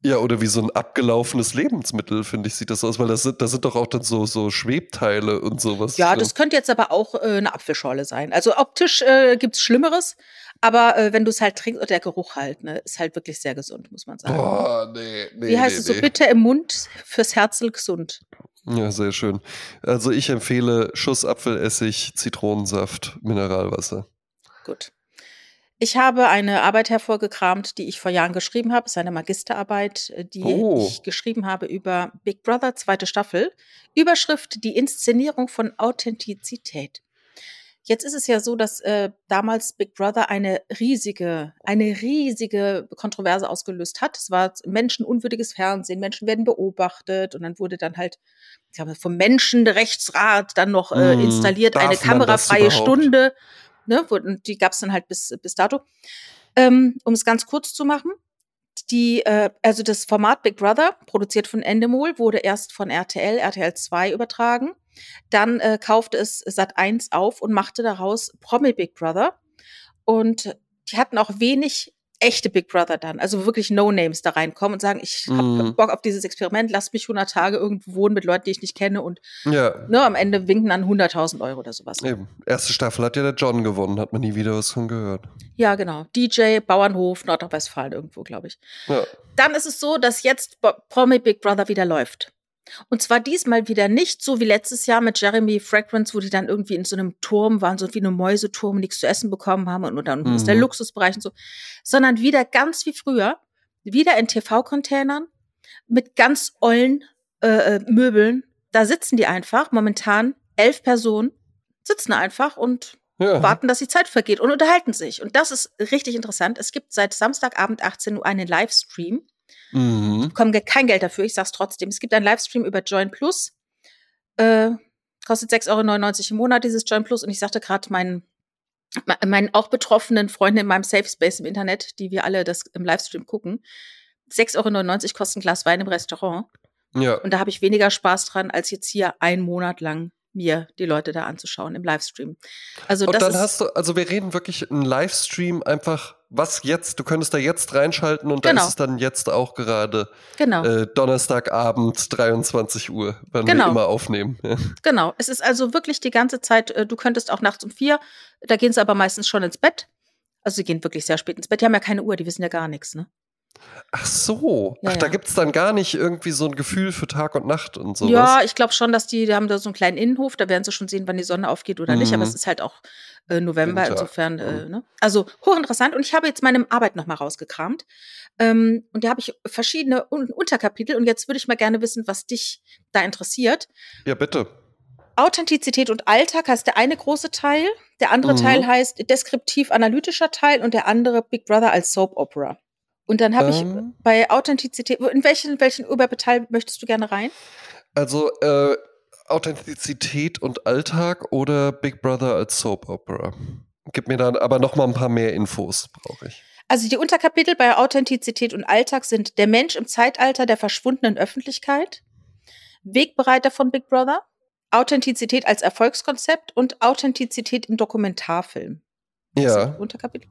Ja, oder wie so ein abgelaufenes Lebensmittel, finde ich, sieht das aus, weil das sind, da sind doch auch dann so, so Schwebteile und sowas. Ja, das könnte jetzt aber auch äh, eine Apfelschorle sein. Also optisch äh, es Schlimmeres, aber äh, wenn du es halt trinkst, und der Geruch halt, ne, ist halt wirklich sehr gesund, muss man sagen. Boah, nee, nee. Wie heißt nee, es so, bitter im Mund, fürs Herzl gesund. Ja, sehr schön. Also ich empfehle Schuss Apfelessig, Zitronensaft, Mineralwasser. Gut. Ich habe eine Arbeit hervorgekramt, die ich vor Jahren geschrieben habe. Es ist eine Magisterarbeit, äh, die oh. ich geschrieben habe über Big Brother, zweite Staffel. Überschrift Die Inszenierung von Authentizität. Jetzt ist es ja so, dass äh, damals Big Brother eine riesige, eine riesige Kontroverse ausgelöst hat. Es war menschenunwürdiges Fernsehen, Menschen werden beobachtet und dann wurde dann halt ich glaube, vom Menschenrechtsrat dann noch äh, hm, installiert eine kamerafreie Stunde. Ne, und die gab es dann halt bis, bis dato. Ähm, um es ganz kurz zu machen, die, äh, also das Format Big Brother, produziert von Endemol, wurde erst von RTL, RTL 2 übertragen. Dann äh, kaufte es Sat 1 auf und machte daraus Promi Big Brother. Und die hatten auch wenig echte Big Brother dann, also wirklich No-Names da reinkommen und sagen, ich habe mm. Bock auf dieses Experiment, lasst mich 100 Tage irgendwo wohnen mit Leuten, die ich nicht kenne und ja. ne, am Ende winken dann 100.000 Euro oder sowas. Eben. Erste Staffel hat ja der John gewonnen, hat man nie wieder was von gehört. Ja, genau. DJ, Bauernhof, Nordrhein-Westfalen irgendwo, glaube ich. Ja. Dann ist es so, dass jetzt Promi Big Brother wieder läuft. Und zwar diesmal wieder nicht so wie letztes Jahr mit Jeremy Fragrance, wo die dann irgendwie in so einem Turm waren, so wie eine Mäuseturm, nichts zu essen bekommen haben und, dann mhm. ist der Luxusbereich und so, sondern wieder ganz wie früher wieder in TV-Containern mit ganz ollen äh, äh, Möbeln. Da sitzen die einfach, momentan elf Personen, sitzen einfach und ja. warten, dass die Zeit vergeht und unterhalten sich. Und das ist richtig interessant. Es gibt seit Samstagabend 18 Uhr einen Livestream. Mhm. Bekommen kein Geld dafür, ich sag's trotzdem. Es gibt einen Livestream über Join Plus. Äh, kostet 6,99 Euro im Monat, dieses Join Plus. Und ich sagte gerade meinen, meinen auch betroffenen Freunden in meinem Safe Space im Internet, die wir alle das im Livestream gucken, 6,99 Euro kostet ein Glas Wein im Restaurant. Ja. Und da habe ich weniger Spaß dran, als jetzt hier einen Monat lang mir die Leute da anzuschauen im Livestream. Also und dann hast du, also wir reden wirklich einen Livestream einfach, was jetzt, du könntest da jetzt reinschalten und genau. da ist es dann jetzt auch gerade genau. äh, Donnerstagabend 23 Uhr, wann genau. wir immer aufnehmen. Genau, es ist also wirklich die ganze Zeit, äh, du könntest auch nachts um vier, da gehen sie aber meistens schon ins Bett. Also sie gehen wirklich sehr spät ins Bett, die haben ja keine Uhr, die wissen ja gar nichts, ne? Ach so. Ja, Ach, da gibt es dann gar nicht irgendwie so ein Gefühl für Tag und Nacht und sowas. Ja, ich glaube schon, dass die, die haben da so einen kleinen Innenhof, da werden sie schon sehen, wann die Sonne aufgeht oder mhm. nicht, aber es mhm. ist halt auch äh, November, Winter. insofern, äh, mhm. ne? Also hochinteressant. Und ich habe jetzt meine Arbeit nochmal rausgekramt. Ähm, und da habe ich verschiedene Un Unterkapitel und jetzt würde ich mal gerne wissen, was dich da interessiert. Ja, bitte. Authentizität und Alltag heißt der eine große Teil, der andere mhm. Teil heißt deskriptiv-analytischer Teil und der andere Big Brother als Soap Opera. Und dann habe ähm, ich bei Authentizität, in welchen, welchen Überbeteil möchtest du gerne rein? Also äh, Authentizität und Alltag oder Big Brother als Soap Opera? Gib mir dann aber noch mal ein paar mehr Infos, brauche ich. Also die Unterkapitel bei Authentizität und Alltag sind der Mensch im Zeitalter der verschwundenen Öffentlichkeit, Wegbereiter von Big Brother, Authentizität als Erfolgskonzept und Authentizität im Dokumentarfilm. Ja. Unterkapitel.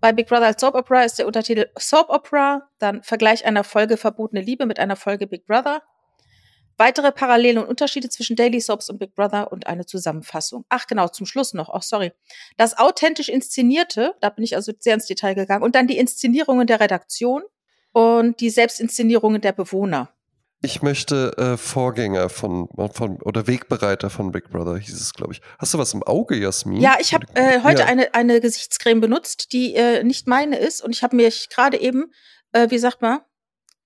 Bei Big Brother als Soap Opera ist der Untertitel Soap Opera, dann Vergleich einer Folge Verbotene Liebe mit einer Folge Big Brother. Weitere Parallelen und Unterschiede zwischen Daily Soaps und Big Brother und eine Zusammenfassung. Ach genau, zum Schluss noch. Oh, sorry. Das authentisch Inszenierte, da bin ich also sehr ins Detail gegangen. Und dann die Inszenierungen der Redaktion und die Selbstinszenierungen der Bewohner. Ich möchte äh, Vorgänger von, von oder Wegbereiter von Big Brother, hieß es, glaube ich. Hast du was im Auge, Jasmin? Ja, ich habe äh, heute ja. eine, eine Gesichtscreme benutzt, die äh, nicht meine ist. Und ich habe mir gerade eben, äh, wie sagt man,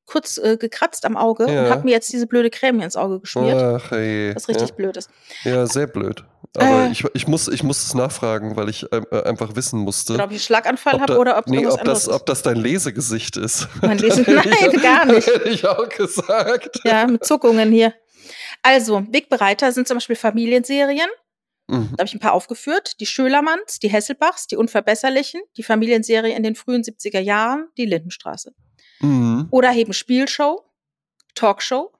kurz äh, gekratzt am Auge ja. und habe mir jetzt diese blöde Creme ins Auge geschmiert. Ach, hey. Was richtig ja. blöd ist. Ja, sehr blöd. Aber äh, ich, ich, muss, ich muss es nachfragen, weil ich äh, einfach wissen musste. Ob ich Schlaganfall habe oder ob, nee, ob das, ob das dein Lesegesicht ist. Mein Lese Nein, gar nicht. Hätte ich auch gesagt. Ja, mit Zuckungen hier. Also, Wegbereiter sind zum Beispiel Familienserien. Mhm. Da habe ich ein paar aufgeführt. Die Schölermanns, die Hesselbachs, die Unverbesserlichen, die Familienserie in den frühen 70er Jahren, die Lindenstraße. Mhm. Oder eben Spielshow, Talkshow,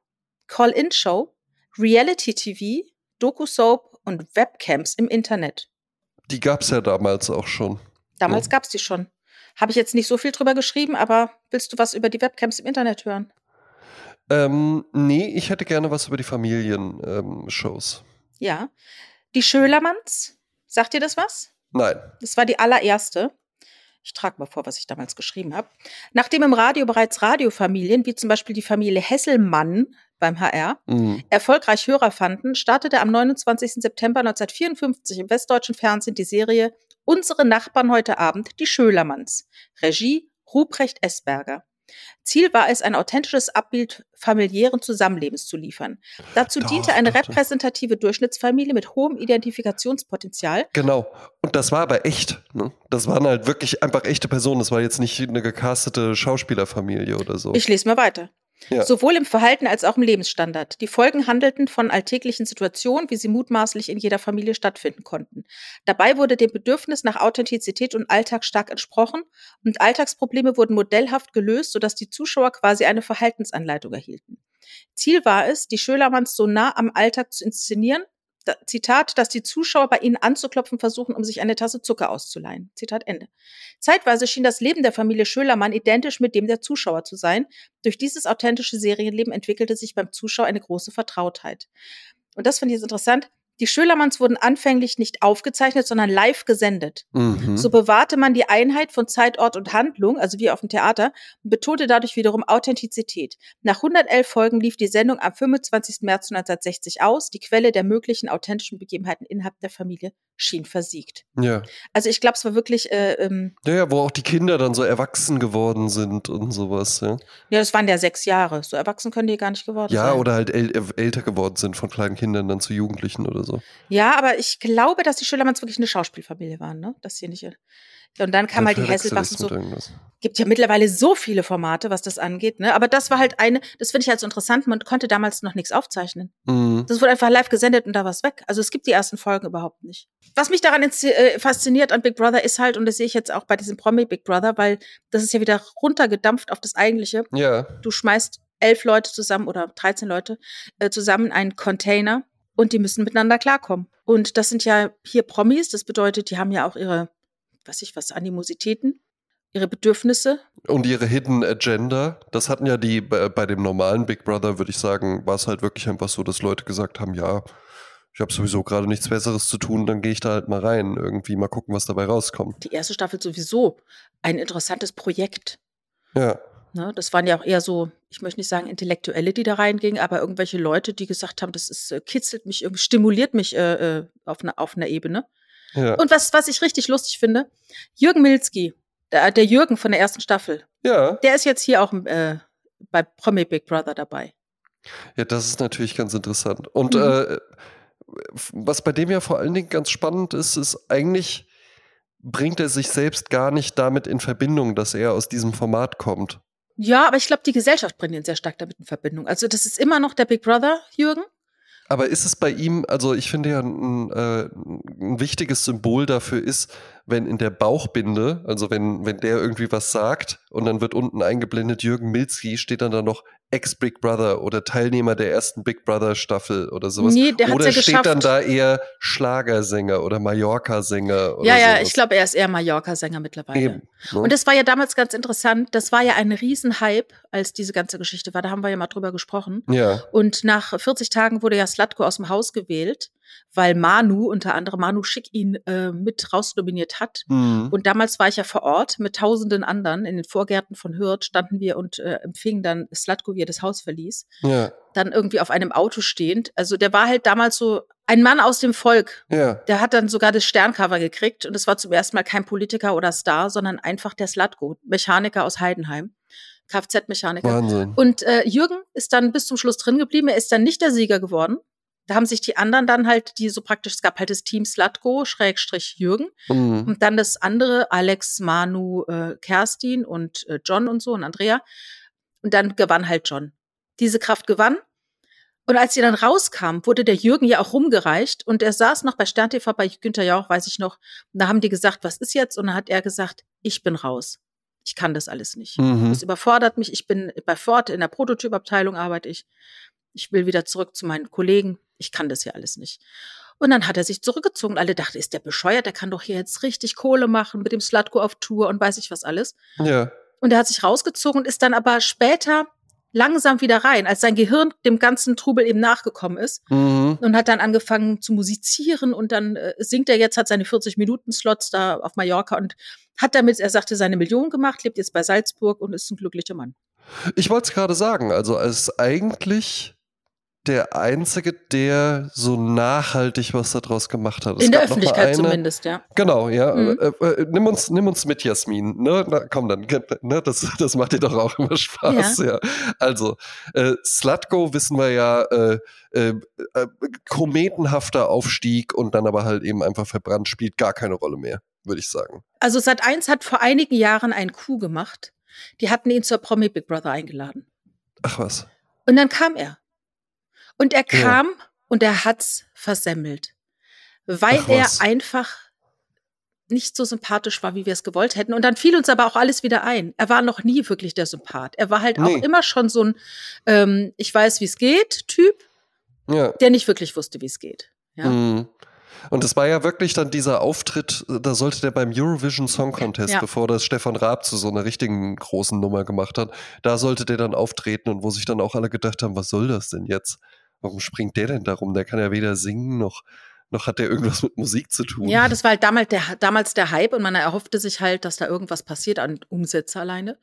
Call-In-Show, Reality-TV, Doku-Soap und Webcams im Internet. Die gab es ja damals auch schon. Damals ja. gab es die schon. Habe ich jetzt nicht so viel drüber geschrieben, aber willst du was über die Webcams im Internet hören? Ähm, nee, ich hätte gerne was über die Familienshows. Ähm, ja. Die Schölermanns, sagt dir das was? Nein. Das war die allererste. Ich trage mal vor, was ich damals geschrieben habe. Nachdem im Radio bereits Radiofamilien, wie zum Beispiel die Familie Hesselmann beim HR, mhm. erfolgreich Hörer fanden, startete am 29. September 1954 im westdeutschen Fernsehen die Serie Unsere Nachbarn heute Abend, die Schölermanns. Regie Ruprecht Esberger. Ziel war es, ein authentisches Abbild familiären Zusammenlebens zu liefern. Dazu doch, diente eine doch, repräsentative Durchschnittsfamilie mit hohem Identifikationspotenzial. Genau. Und das war aber echt. Ne? Das waren halt wirklich einfach echte Personen. Das war jetzt nicht eine gecastete Schauspielerfamilie oder so. Ich lese mal weiter. Ja. Sowohl im Verhalten als auch im Lebensstandard. Die Folgen handelten von alltäglichen Situationen, wie sie mutmaßlich in jeder Familie stattfinden konnten. Dabei wurde dem Bedürfnis nach Authentizität und Alltag stark entsprochen und Alltagsprobleme wurden modellhaft gelöst, sodass die Zuschauer quasi eine Verhaltensanleitung erhielten. Ziel war es, die Schölermanns so nah am Alltag zu inszenieren, Zitat, dass die Zuschauer bei ihnen anzuklopfen versuchen, um sich eine Tasse Zucker auszuleihen. Zitat Ende. Zeitweise schien das Leben der Familie Schölermann identisch mit dem der Zuschauer zu sein. Durch dieses authentische Serienleben entwickelte sich beim Zuschauer eine große Vertrautheit. Und das finde ich jetzt interessant. Die Schölermanns wurden anfänglich nicht aufgezeichnet, sondern live gesendet. Mhm. So bewahrte man die Einheit von Zeit, Ort und Handlung, also wie auf dem Theater, und betonte dadurch wiederum Authentizität. Nach 111 Folgen lief die Sendung am 25. März 1960 aus, die Quelle der möglichen authentischen Begebenheiten innerhalb der Familie schien versiegt. Ja. Also ich glaube, es war wirklich, äh, ähm, Ja, ja, wo auch die Kinder dann so erwachsen geworden sind und sowas, ja. ja, das waren ja sechs Jahre. So erwachsen können die gar nicht geworden Ja, sein. oder halt äl äh, älter geworden sind von kleinen Kindern dann zu Jugendlichen oder so. Ja, aber ich glaube, dass die Schülermanns wirklich eine Schauspielfamilie waren, ne? Dass sie nicht. Und dann kam halt die ich's und so. Gibt ja mittlerweile so viele Formate, was das angeht, ne? Aber das war halt eine, das finde ich halt so interessant, man konnte damals noch nichts aufzeichnen. Mhm. Das wurde einfach live gesendet und da war's weg. Also es gibt die ersten Folgen überhaupt nicht. Was mich daran äh, fasziniert an Big Brother ist halt, und das sehe ich jetzt auch bei diesem Promi Big Brother, weil das ist ja wieder runtergedampft auf das Eigentliche. Ja, Du schmeißt elf Leute zusammen oder 13 Leute äh, zusammen in einen Container und die müssen miteinander klarkommen. Und das sind ja hier Promis, das bedeutet, die haben ja auch ihre, weiß ich was, Animositäten, ihre Bedürfnisse. und ihre Hidden Agenda, das hatten ja die bei, bei dem normalen Big Brother, würde ich sagen, war es halt wirklich einfach so, dass Leute gesagt haben, ja, ich habe sowieso gerade nichts Besseres zu tun, dann gehe ich da halt mal rein, irgendwie mal gucken, was dabei rauskommt. Die erste Staffel sowieso ein interessantes Projekt. Ja, Ne? Das waren ja auch eher so, ich möchte nicht sagen Intellektuelle, die da reingingen, aber irgendwelche Leute, die gesagt haben, das ist, äh, kitzelt mich, irgendwie stimuliert mich äh, äh, auf, einer auf einer Ebene. Ja, Und was, was ich richtig lustig finde, Jürgen Milski, der, der Jürgen von der ersten Staffel, ja, der ist jetzt hier auch äh, bei Promi Big Brother dabei. ja, das ist natürlich ganz interessant. Und Mhm. äh, was bei dem ja vor allen Dingen ganz spannend ist, ist eigentlich bringt er sich selbst gar nicht damit in Verbindung, dass er aus diesem Format kommt. Ja, aber ich glaube, die Gesellschaft bringt ihn sehr stark damit in Verbindung. Also das ist immer noch der Big Brother Jürgen. Aber ist es bei ihm, also ich finde ja ein, äh, ein wichtiges Symbol dafür ist, wenn in der Bauchbinde, also wenn, wenn der irgendwie was sagt und dann wird unten eingeblendet Jürgen Milzki, steht dann da noch Ex-Big Brother oder Teilnehmer der ersten Big Brother Staffel oder sowas. Nee, der oder ja steht geschafft. dann da eher Schlagersänger oder Mallorca-Sänger Ja, ja, sowas. ich glaube, er ist eher Mallorca-Sänger mittlerweile. Eben. Ne? Und das war ja damals ganz interessant. Das war ja ein Riesenhype, als diese ganze Geschichte war. Da haben wir ja mal drüber gesprochen. ja, Und nach 40 Tagen wurde ja Slatko aus dem Haus gewählt, weil Manu, unter anderem Manu Schick, ihn äh, mit rausnominiert hat. hm. Und damals war ich ja vor Ort mit tausenden anderen. In den Vorgärten von Hürth standen wir und äh, empfingen dann Slatko, wie er das Haus verließ. ja, Dann irgendwie auf einem Auto stehend. Also der war halt damals so ein Mann aus dem Volk. ja, Der hat dann sogar das Sterncover gekriegt. Und es war zum ersten Mal kein Politiker oder Star, sondern einfach der Slatko, Mechaniker aus Heidenheim. Kfz-Mechaniker. Und äh, Jürgen ist dann bis zum Schluss drin geblieben. Er ist dann nicht der Sieger geworden. Da haben sich die anderen dann halt, die so praktisch, es gab halt das Team Slatko, Schrägstrich Jürgen. Hm. Und dann das andere, Alex, Manu, äh, Kerstin und äh, John und so und Andrea. Und dann gewann halt John. Diese Kraft gewann. Und als sie dann rauskam, wurde der Jürgen ja auch rumgereicht und er saß noch bei Stern TV bei Günther Jauch, weiß ich noch. Und da haben die gesagt, was ist jetzt? Und dann hat er gesagt, ich bin raus. Ich kann das alles nicht. Mhm. Das überfordert mich. Ich bin bei Ford in der Prototypabteilung arbeite ich. Ich will wieder zurück zu meinen Kollegen. Ich kann das hier alles nicht. Und dann hat er sich zurückgezogen. Alle dachten, ist der bescheuert? Der kann doch hier jetzt richtig Kohle machen mit dem Slatko auf Tour und weiß ich was alles. Ja, Und er hat sich rausgezogen und ist dann aber später langsam wieder rein, als sein Gehirn dem ganzen Trubel eben nachgekommen ist mhm. und hat dann angefangen zu musizieren und dann äh, singt er jetzt, hat seine 40-Minuten-Slots da auf Mallorca und hat damit, er sagte, seine Million gemacht, lebt jetzt bei Salzburg und ist ein glücklicher Mann. Ich wollte es gerade sagen, also als eigentlich der Einzige, der so nachhaltig was daraus gemacht hat. Es In der Öffentlichkeit zumindest, ja. Genau, ja. Mhm. Äh, äh, nimm, uns, nimm uns mit, Jasmin. Ne? Na, komm dann, ne? das, das macht dir doch auch immer Spaß. Ja. Also, äh, Slutgo wissen wir ja, äh, äh, äh, kometenhafter Aufstieg und dann aber halt eben einfach verbrannt, spielt gar keine Rolle mehr, würde ich sagen. Also Sat 1 hat vor einigen Jahren einen Coup gemacht. Die hatten ihn zur Promi Big Brother eingeladen. Ach was. Und dann kam er. Und er Ja. kam und er hat's versemmelt. Weil Ach er einfach nicht so sympathisch war, wie wir es gewollt hätten. Und dann fiel uns aber auch alles wieder ein. Er war noch nie wirklich der Sympath. Er war halt Nee. auch immer schon so ein, ähm, ich weiß, wie es geht, Typ, Ja. der nicht wirklich wusste, wie es geht. Ja. Mhm. Und es war ja wirklich dann dieser Auftritt, da sollte der beim Eurovision Song Contest, Ja. bevor das Stefan Raab zu so einer richtigen großen Nummer gemacht hat, da sollte der dann auftreten und wo sich dann auch alle gedacht haben, was soll das denn jetzt? Warum springt der denn darum? Der kann ja weder singen noch, noch hat der irgendwas mit Musik zu tun. Ja, das war halt damals der, damals der Hype und man erhoffte sich halt, dass da irgendwas passiert an Umsätze alleine.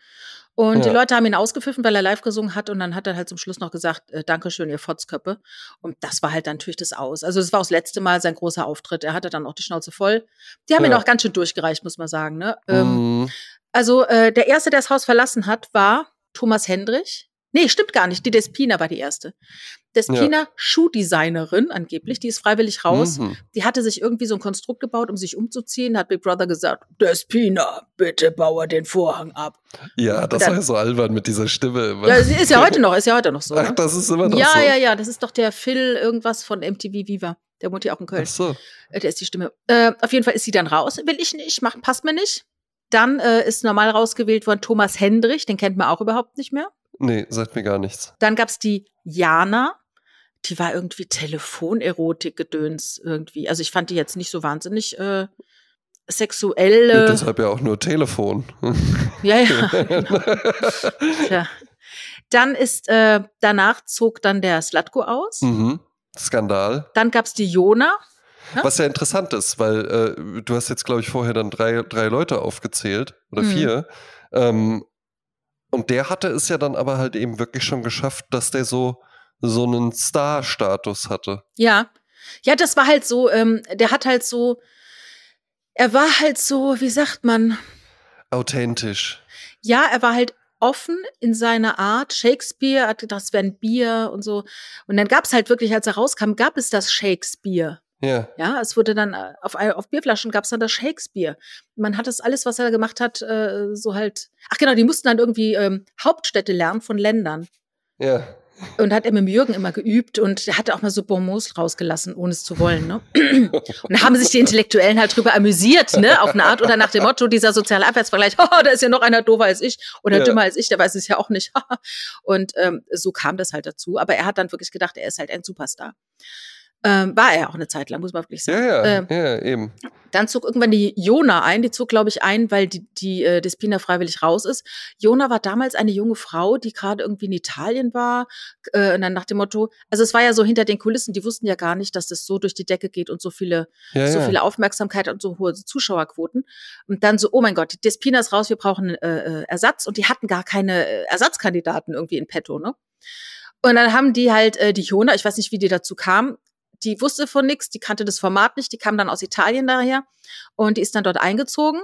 Und ja. die Leute haben ihn ausgepfiffen, weil er live gesungen hat und dann hat er halt zum Schluss noch gesagt, äh, Dankeschön, ihr Fotzköppe. Und das war halt dann natürlich das Aus. Also das war auch das letzte Mal sein großer Auftritt. Er hatte dann auch die Schnauze voll. Die haben ja. ihn auch ganz schön durchgereicht, muss man sagen. Ne? Ähm, mhm. Also äh, der Erste, der das Haus verlassen hat, war Thomas Hendrich. Nee, stimmt gar nicht. Die Despina war die erste. Despina, ja. Schuhdesignerin angeblich, die ist freiwillig raus. Mhm. Die hatte sich irgendwie so ein Konstrukt gebaut, um sich umzuziehen. Hat Big Brother gesagt, Despina, bitte baue den Vorhang ab. Ja, das dann, war ja so albern mit dieser Stimme. Ja, sie ist ja heute noch, ist ja heute noch so. Ach, ne? das ist immer noch ja, so. Ja, ja, ja, das ist doch der Phil irgendwas von MTV Viva. Der wohnt ja auch in Köln. Ach so. Äh, der ist die Stimme. Äh, auf jeden Fall ist sie dann raus. Will ich nicht, macht, passt mir nicht. Dann äh, ist normal rausgewählt worden Thomas Hendrich, den kennt man auch überhaupt nicht mehr. Nee, sagt mir gar nichts. Dann gab's die Jana, die war irgendwie Telefonerotik-Gedöns irgendwie. Also ich fand die jetzt nicht so wahnsinnig äh, sexuell. Äh deshalb ja auch nur Telefon. ja, ja. Genau. Tja. Dann ist, äh, danach zog dann der Slatko aus. Mhm. Skandal. Dann gab's die Jona. Ja? Was ja interessant ist, weil äh, du hast jetzt, glaube ich, vorher dann drei, drei Leute aufgezählt oder mhm. vier. Ähm, und der hatte es ja dann aber halt eben wirklich schon geschafft, dass der so, so einen Star-Status hatte. Ja. Ja, das war halt so, ähm, der hat halt so, er war halt so, wie sagt man? Authentisch. Ja, er war halt offen in seiner Art. Shakespeare hatte das wäre ein Bier und so. Und dann gab es halt wirklich, als er rauskam, gab es das Shakespeare. Ja. Ja, es wurde dann äh, auf, auf Bierflaschen gab es dann das Shakespeare. Man hat das alles, was er gemacht hat, äh, so halt. Ach genau, die mussten dann irgendwie ähm, Hauptstädte lernen von Ländern. Ja. Und hat er mit Jürgen immer geübt und er hatte auch mal so Bonbons rausgelassen, ohne es zu wollen. Ne? Und da haben sich die Intellektuellen halt drüber amüsiert, ne, auf eine Art oder nach dem Motto, dieser soziale Abwärtsvergleich, oh, da ist ja noch einer doofer als ich oder ja. dümmer als ich, der weiß es ja auch nicht. und ähm, so kam das halt dazu. Aber er hat dann wirklich gedacht, er ist halt ein Superstar. Ähm, war er auch eine Zeit lang, muss man wirklich sagen. Ja, ja, ähm, ja eben. Dann zog irgendwann die Jona ein. Die zog, glaube ich, ein, weil die, die äh, Despina freiwillig raus ist. Jona war damals eine junge Frau, die gerade irgendwie in Italien war. Äh, und dann nach dem Motto, also es war ja so hinter den Kulissen, die wussten ja gar nicht, dass das so durch die Decke geht und so viele, ja, so viele Aufmerksamkeit und so hohe Zuschauerquoten. Und dann so, oh mein Gott, die Despina ist raus, wir brauchen äh, äh, Ersatz. Und die hatten gar keine äh, Ersatzkandidaten irgendwie in petto, ne? Und dann haben die halt äh, die Jona, ich weiß nicht, wie die dazu kam, die wusste von nichts, die kannte das Format nicht, die kam dann aus Italien daher und die ist dann dort eingezogen.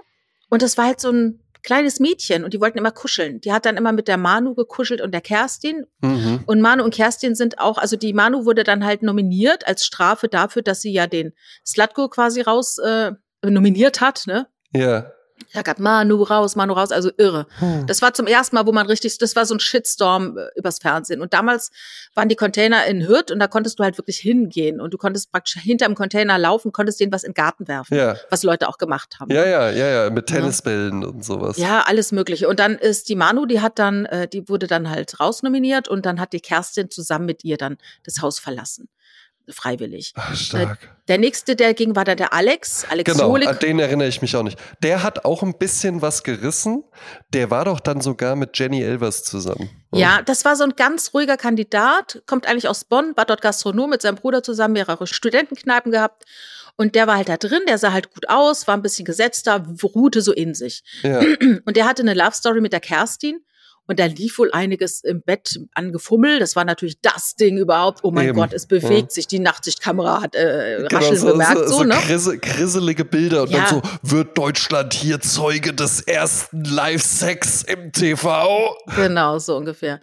Und das war halt so ein kleines Mädchen und die wollten immer kuscheln. Die hat dann immer mit der Manu gekuschelt und der Kerstin. Mhm. Und Manu und Kerstin sind auch, also die Manu wurde dann halt nominiert als Strafe dafür, dass sie ja den Slatko quasi raus äh, nominiert hat, ne? Ja. Da gab Manu raus, Manu raus, also irre. Hm. Das war zum ersten Mal, wo man richtig, das war so ein Shitstorm äh, übers Fernsehen. Und damals waren die Container in Hürth und da konntest du halt wirklich hingehen und du konntest praktisch hinterm Container laufen, konntest denen was in den Garten werfen, ja. was Leute auch gemacht haben. Ja, ja, ja, ja, mit Tennisbällen ja. und sowas. Ja, alles Mögliche. Und dann ist die Manu, die hat dann, äh, die wurde dann halt rausnominiert und dann hat die Kerstin zusammen mit ihr dann das Haus verlassen freiwillig. Ach, äh, stark. Der nächste, der ging, war dann der Alex. Alex genau, Solik. an den erinnere ich mich auch nicht. Der hat auch ein bisschen was gerissen. Der war doch dann sogar mit Jenny Elvers zusammen. Ja, das war so ein ganz ruhiger Kandidat, kommt eigentlich aus Bonn, war dort Gastronom mit seinem Bruder zusammen, mehrere Studentenkneipen gehabt. Und der war halt da drin, der sah halt gut aus, war ein bisschen gesetzter, ruhte so in sich. Ja. Und der hatte eine Love Story mit der Kerstin. Und da lief wohl einiges im Bett an Gefummel. Das war natürlich das Ding überhaupt. Oh mein Eben. Gott, es bewegt ja. sich. Die Nachtsichtkamera hat äh, genau, Rascheln so, bemerkt. So, so, so ne? Krisse, krisselige Bilder. Und ja. dann so, wird Deutschland hier Zeuge des ersten Live-Sex im TV? Genau, so ungefähr.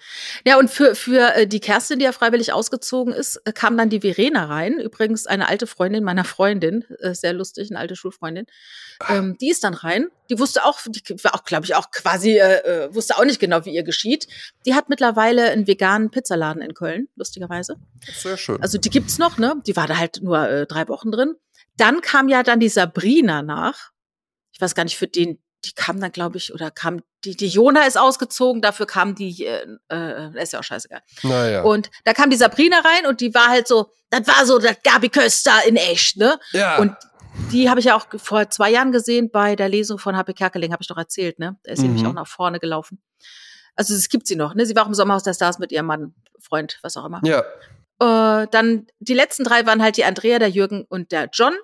Ja, und für, für äh, die Kerstin, die ja freiwillig ausgezogen ist, äh, kam dann die Verena rein. Übrigens eine alte Freundin meiner Freundin. Äh, sehr lustig, eine alte Schulfreundin. Ähm, die ist dann rein. Die wusste auch, die war auch, glaube ich, auch quasi, äh, wusste auch nicht genau, wie ihr geschieht. Die hat mittlerweile einen veganen Pizzaladen in Köln, lustigerweise. Sehr schön. Also die gibt's noch, ne? Die war da halt nur äh, drei Wochen drin. Dann kam ja dann die Sabrina nach. Ich weiß gar nicht, für den, die kam dann, glaube ich, oder kam, die, die Jona ist ausgezogen, dafür kam die, äh, äh, ist ja auch scheißegal. Naja. Und da kam die Sabrina rein und die war halt so, das war so das Gabi Köster in echt, ne? Ja. Und die habe ich ja auch vor zwei Jahren gesehen bei der Lesung von HP Kerkeling, habe ich doch erzählt, ne? Da ist mhm. nämlich auch nach vorne gelaufen. Also es gibt sie noch, ne? Sie war auch im Sommerhaus der Stars mit ihrem Mann, Freund, was auch immer. Ja. Äh, dann die letzten drei waren halt die Andrea, der Jürgen und der John.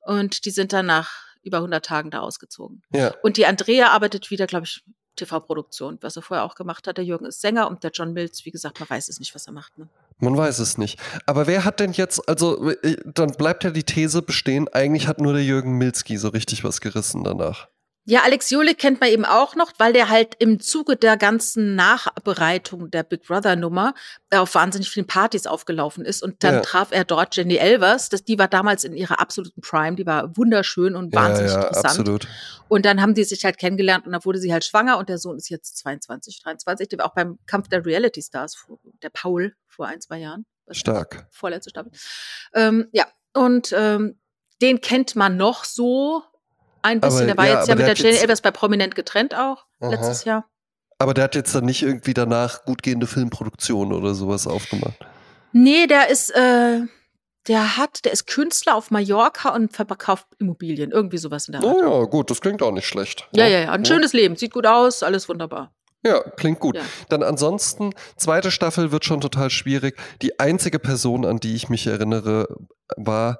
Und die sind dann nach über 100 Tagen da ausgezogen. Ja. Und die Andrea arbeitet wieder, glaube ich, TV-Produktion, was er vorher auch gemacht hat. Der Jürgen ist Sänger und der John Mills, wie gesagt, man weiß es nicht, was er macht. Ne? Man weiß es nicht. Aber wer hat denn jetzt, also äh, dann bleibt ja die These bestehen, eigentlich hat nur der Jürgen Milski so richtig was gerissen danach. Ja, Alex Jolik kennt man eben auch noch, weil der halt im Zuge der ganzen Nachbereitung der Big Brother Nummer auf wahnsinnig vielen Partys aufgelaufen ist und dann Ja. traf er dort Jenny Elvers, das, die war damals in ihrer absoluten Prime, die war wunderschön und wahnsinnig ja, ja, interessant. absolut. Und dann haben die sich halt kennengelernt und dann wurde sie halt schwanger und der Sohn ist jetzt 22, 23, der war auch beim Kampf der Reality Stars, der Paul vor ein, zwei Jahren. Stark. Vorletzte Staffel. Ähm, ja, und ähm, den kennt man noch so ein bisschen. Aber- der war ja, jetzt ja mit der jetzt- Elvers bei Prominent getrennt auch, Aha. letztes Jahr. Aber der hat jetzt dann nicht irgendwie danach gut gehende Filmproduktionen oder sowas aufgemacht. Nee, der ist, äh, der hat, der ist Künstler auf Mallorca und verkauft Immobilien. Irgendwie sowas in der Art. Oh ja, gut, das klingt auch nicht schlecht. Ja, ja, ja. Ein schönes Leben. Sieht gut aus, alles wunderbar. Ja, klingt gut. Ja. Dann ansonsten, zweite Staffel wird schon total schwierig. Die einzige Person, an die ich mich erinnere, war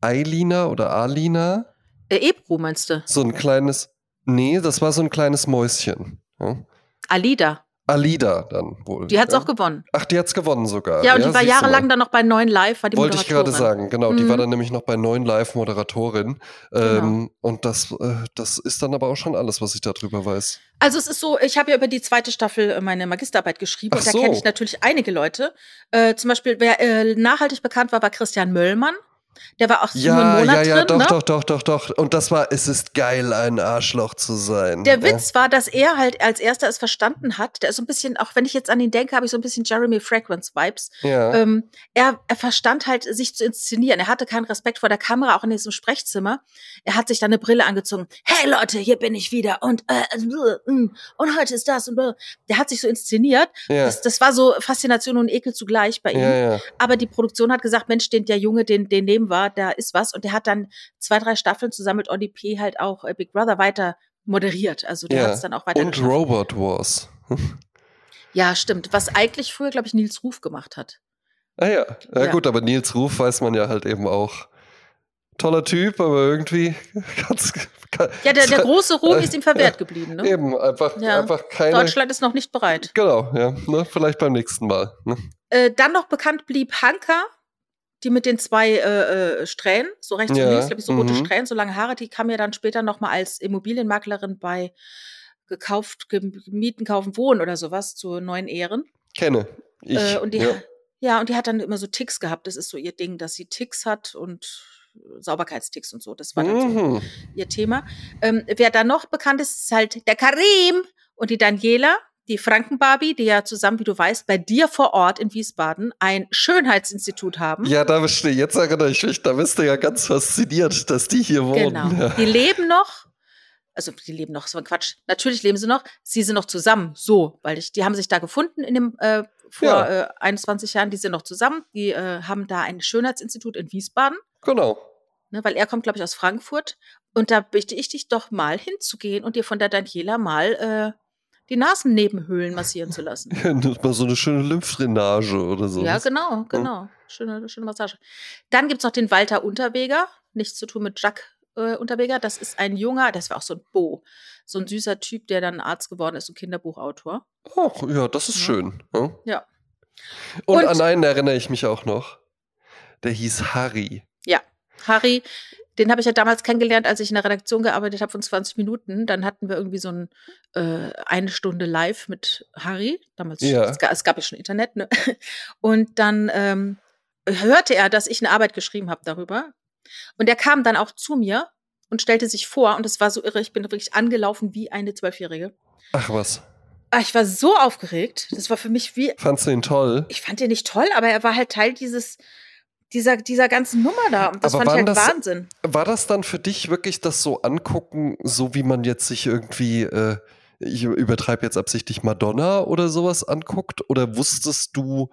Eilina oder Alina. Äh, Ebro meinst du? So ein kleines, nee, das war so ein kleines Mäuschen. Ja. Alida. Alida dann wohl. Die hat's ja. auch gewonnen. Ach, die hat's gewonnen sogar. Ja, und die war jahrelang dann noch bei Neuen Live, war die Wollte ich gerade Moderatorin. sagen, genau. Die Mhm. war dann nämlich noch bei neun Live-Moderatorin. Genau. Ähm, und das, äh, das ist dann aber auch schon alles, was ich darüber weiß. Also es ist so, ich habe ja über die zweite Staffel äh, meine Magisterarbeit geschrieben Ach und da so. kenne ich natürlich einige Leute. Äh, zum Beispiel, wer äh, nachhaltig bekannt war, war Christian Möllmann. Der war auch einen Ja, Monat ja, ja, drin. doch, ne? doch, doch, doch, doch. Und das war, es ist geil, ein Arschloch zu sein. Der. Witz war, dass er halt als erster es verstanden hat. Der ist so ein bisschen, auch wenn ich jetzt an ihn denke, habe ich so ein bisschen Jeremy Fragrance Vibes. Ja. Ähm, er, er verstand halt, sich zu inszenieren. Er hatte keinen Respekt vor der Kamera, auch in diesem Sprechzimmer. Er hat sich dann eine Brille angezogen. Hey Leute, hier bin ich wieder und äh, äh, mm, und heute ist das und äh. der hat sich so inszeniert. ja. Das, das war so Faszination und Ekel zugleich bei ihm. ja, ja. Aber die Produktion hat gesagt, Mensch, den, der Junge, den, den nehmen wir, da ist was. Und der hat dann zwei, drei Staffeln zusammen mit Olli P. halt auch äh, Big Brother weiter moderiert. Also der Ja. hat es dann auch weiter Und geschafft. Robot Wars. Ja, stimmt. Was eigentlich früher, glaube ich, Nils Ruf gemacht hat. Ah ja. ja. Ja. gut, aber Nils Ruf weiß man ja halt eben auch. Toller Typ, aber irgendwie ganz. Ja, der, der große Ruhm ist ihm verwehrt geblieben. Ne? Eben, einfach, Ja. einfach keine. Deutschland ist noch nicht bereit. Genau, ja. Ne? Vielleicht beim nächsten Mal. Ne? Äh, dann noch bekannt blieb Hanka, die mit den zwei äh, äh, Strähnen, so rechts Ja, und links, glaube ich, so rote mhm. Strähnen, so lange Haare, die kam ja dann später noch mal als Immobilienmaklerin bei gekauft, gem- mieten, kaufen, wohnen oder sowas zu neuen Ehren. Kenne. Ich. äh, und die, ja. ja. und die hat dann immer so Ticks gehabt. Das ist so ihr Ding, dass sie Ticks hat und Sauberkeitsticks und so. Das war dann so Mhm. ihr Thema. Ähm, wer da noch bekannt ist, ist halt der Karim und die Daniela, die Frankenbarbie, die ja zusammen, wie du weißt, bei dir vor Ort in Wiesbaden ein Schönheitsinstitut haben. Ja, da bist du, jetzt erinnere ich mich, da bist du ja ganz fasziniert, dass die hier wohnen. Genau. Ja. Die leben noch. Also die leben noch, so ein Quatsch. Natürlich leben sie noch. Sie sind noch zusammen, so, weil ich, die haben sich da gefunden in dem äh, vor Ja. äh, 21 Jahren. Die sind noch zusammen. Die äh, haben da ein Schönheitsinstitut in Wiesbaden, Genau. ne, weil er kommt, glaube ich, aus Frankfurt. Und da bitte ich dich doch mal hinzugehen und dir von der Daniela mal äh, die Nasennebenhöhlen massieren zu lassen. Ja, mal so eine schöne Lymphdrainage oder so. Ja, genau, genau. Schöne, schöne Massage. Dann gibt's noch den Walter Unterweger. Nichts zu tun mit Jack äh, Unterweger. Das ist ein junger, das war auch so ein Bo. So ein süßer Typ, der dann Arzt geworden ist und Kinderbuchautor. Ach, ja, das ist Ja. schön. Ja. Ja. Und, Und- an einen erinnere ich mich auch noch. Der hieß Harry. Harry, den habe ich ja damals kennengelernt, als ich in der Redaktion gearbeitet habe von 20 Minuten. Dann hatten wir irgendwie so ein, äh, eine Stunde live mit Harry. Damals, Ja. es, gab, es gab ja schon Internet, ne? Und dann ähm, hörte er, dass ich eine Arbeit geschrieben habe darüber. Und er kam dann auch zu mir und stellte sich vor. Und es war so irre, ich bin wirklich angelaufen wie eine Zwölfjährige. Ach was. Ah, Ich war so aufgeregt. Das war für mich wie, Fandst du ihn toll? ich fand ihn nicht toll, aber er war halt Teil dieses, dieser, dieser ganzen Nummer da. Und das Aber fand ich halt das- Wahnsinn. War das dann für dich wirklich das so angucken, so wie man jetzt sich irgendwie, äh, ich übertreibe jetzt absichtlich Madonna oder sowas anguckt? Oder wusstest du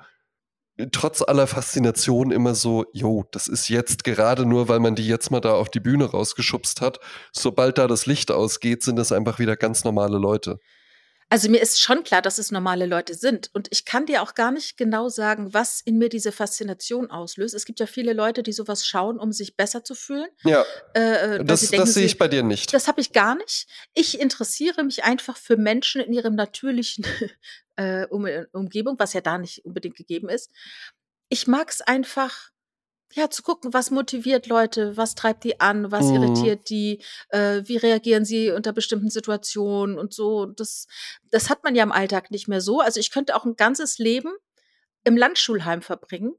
trotz aller Faszination immer so, jo, das ist jetzt gerade nur, weil man die jetzt mal da auf die Bühne rausgeschubst hat. Sobald da das Licht ausgeht, sind das einfach wieder ganz normale Leute. Also mir ist schon klar, dass es normale Leute sind. Und ich kann dir auch gar nicht genau sagen, was in mir diese Faszination auslöst. Es gibt ja viele Leute, die sowas schauen, um sich besser zu fühlen. Ja. Äh, das, denken, das sehe ich bei dir nicht. Das habe ich gar nicht. Ich interessiere mich einfach für Menschen in ihrem natürlichen äh, um Umgebung, was ja da nicht unbedingt gegeben ist. Ich mag es einfach ja, zu gucken, was motiviert Leute, was treibt die an, was mhm. irritiert die, äh, wie reagieren sie unter bestimmten Situationen und so. Das, das hat man ja im Alltag nicht mehr so. Also ich könnte auch ein ganzes Leben im Landschulheim verbringen,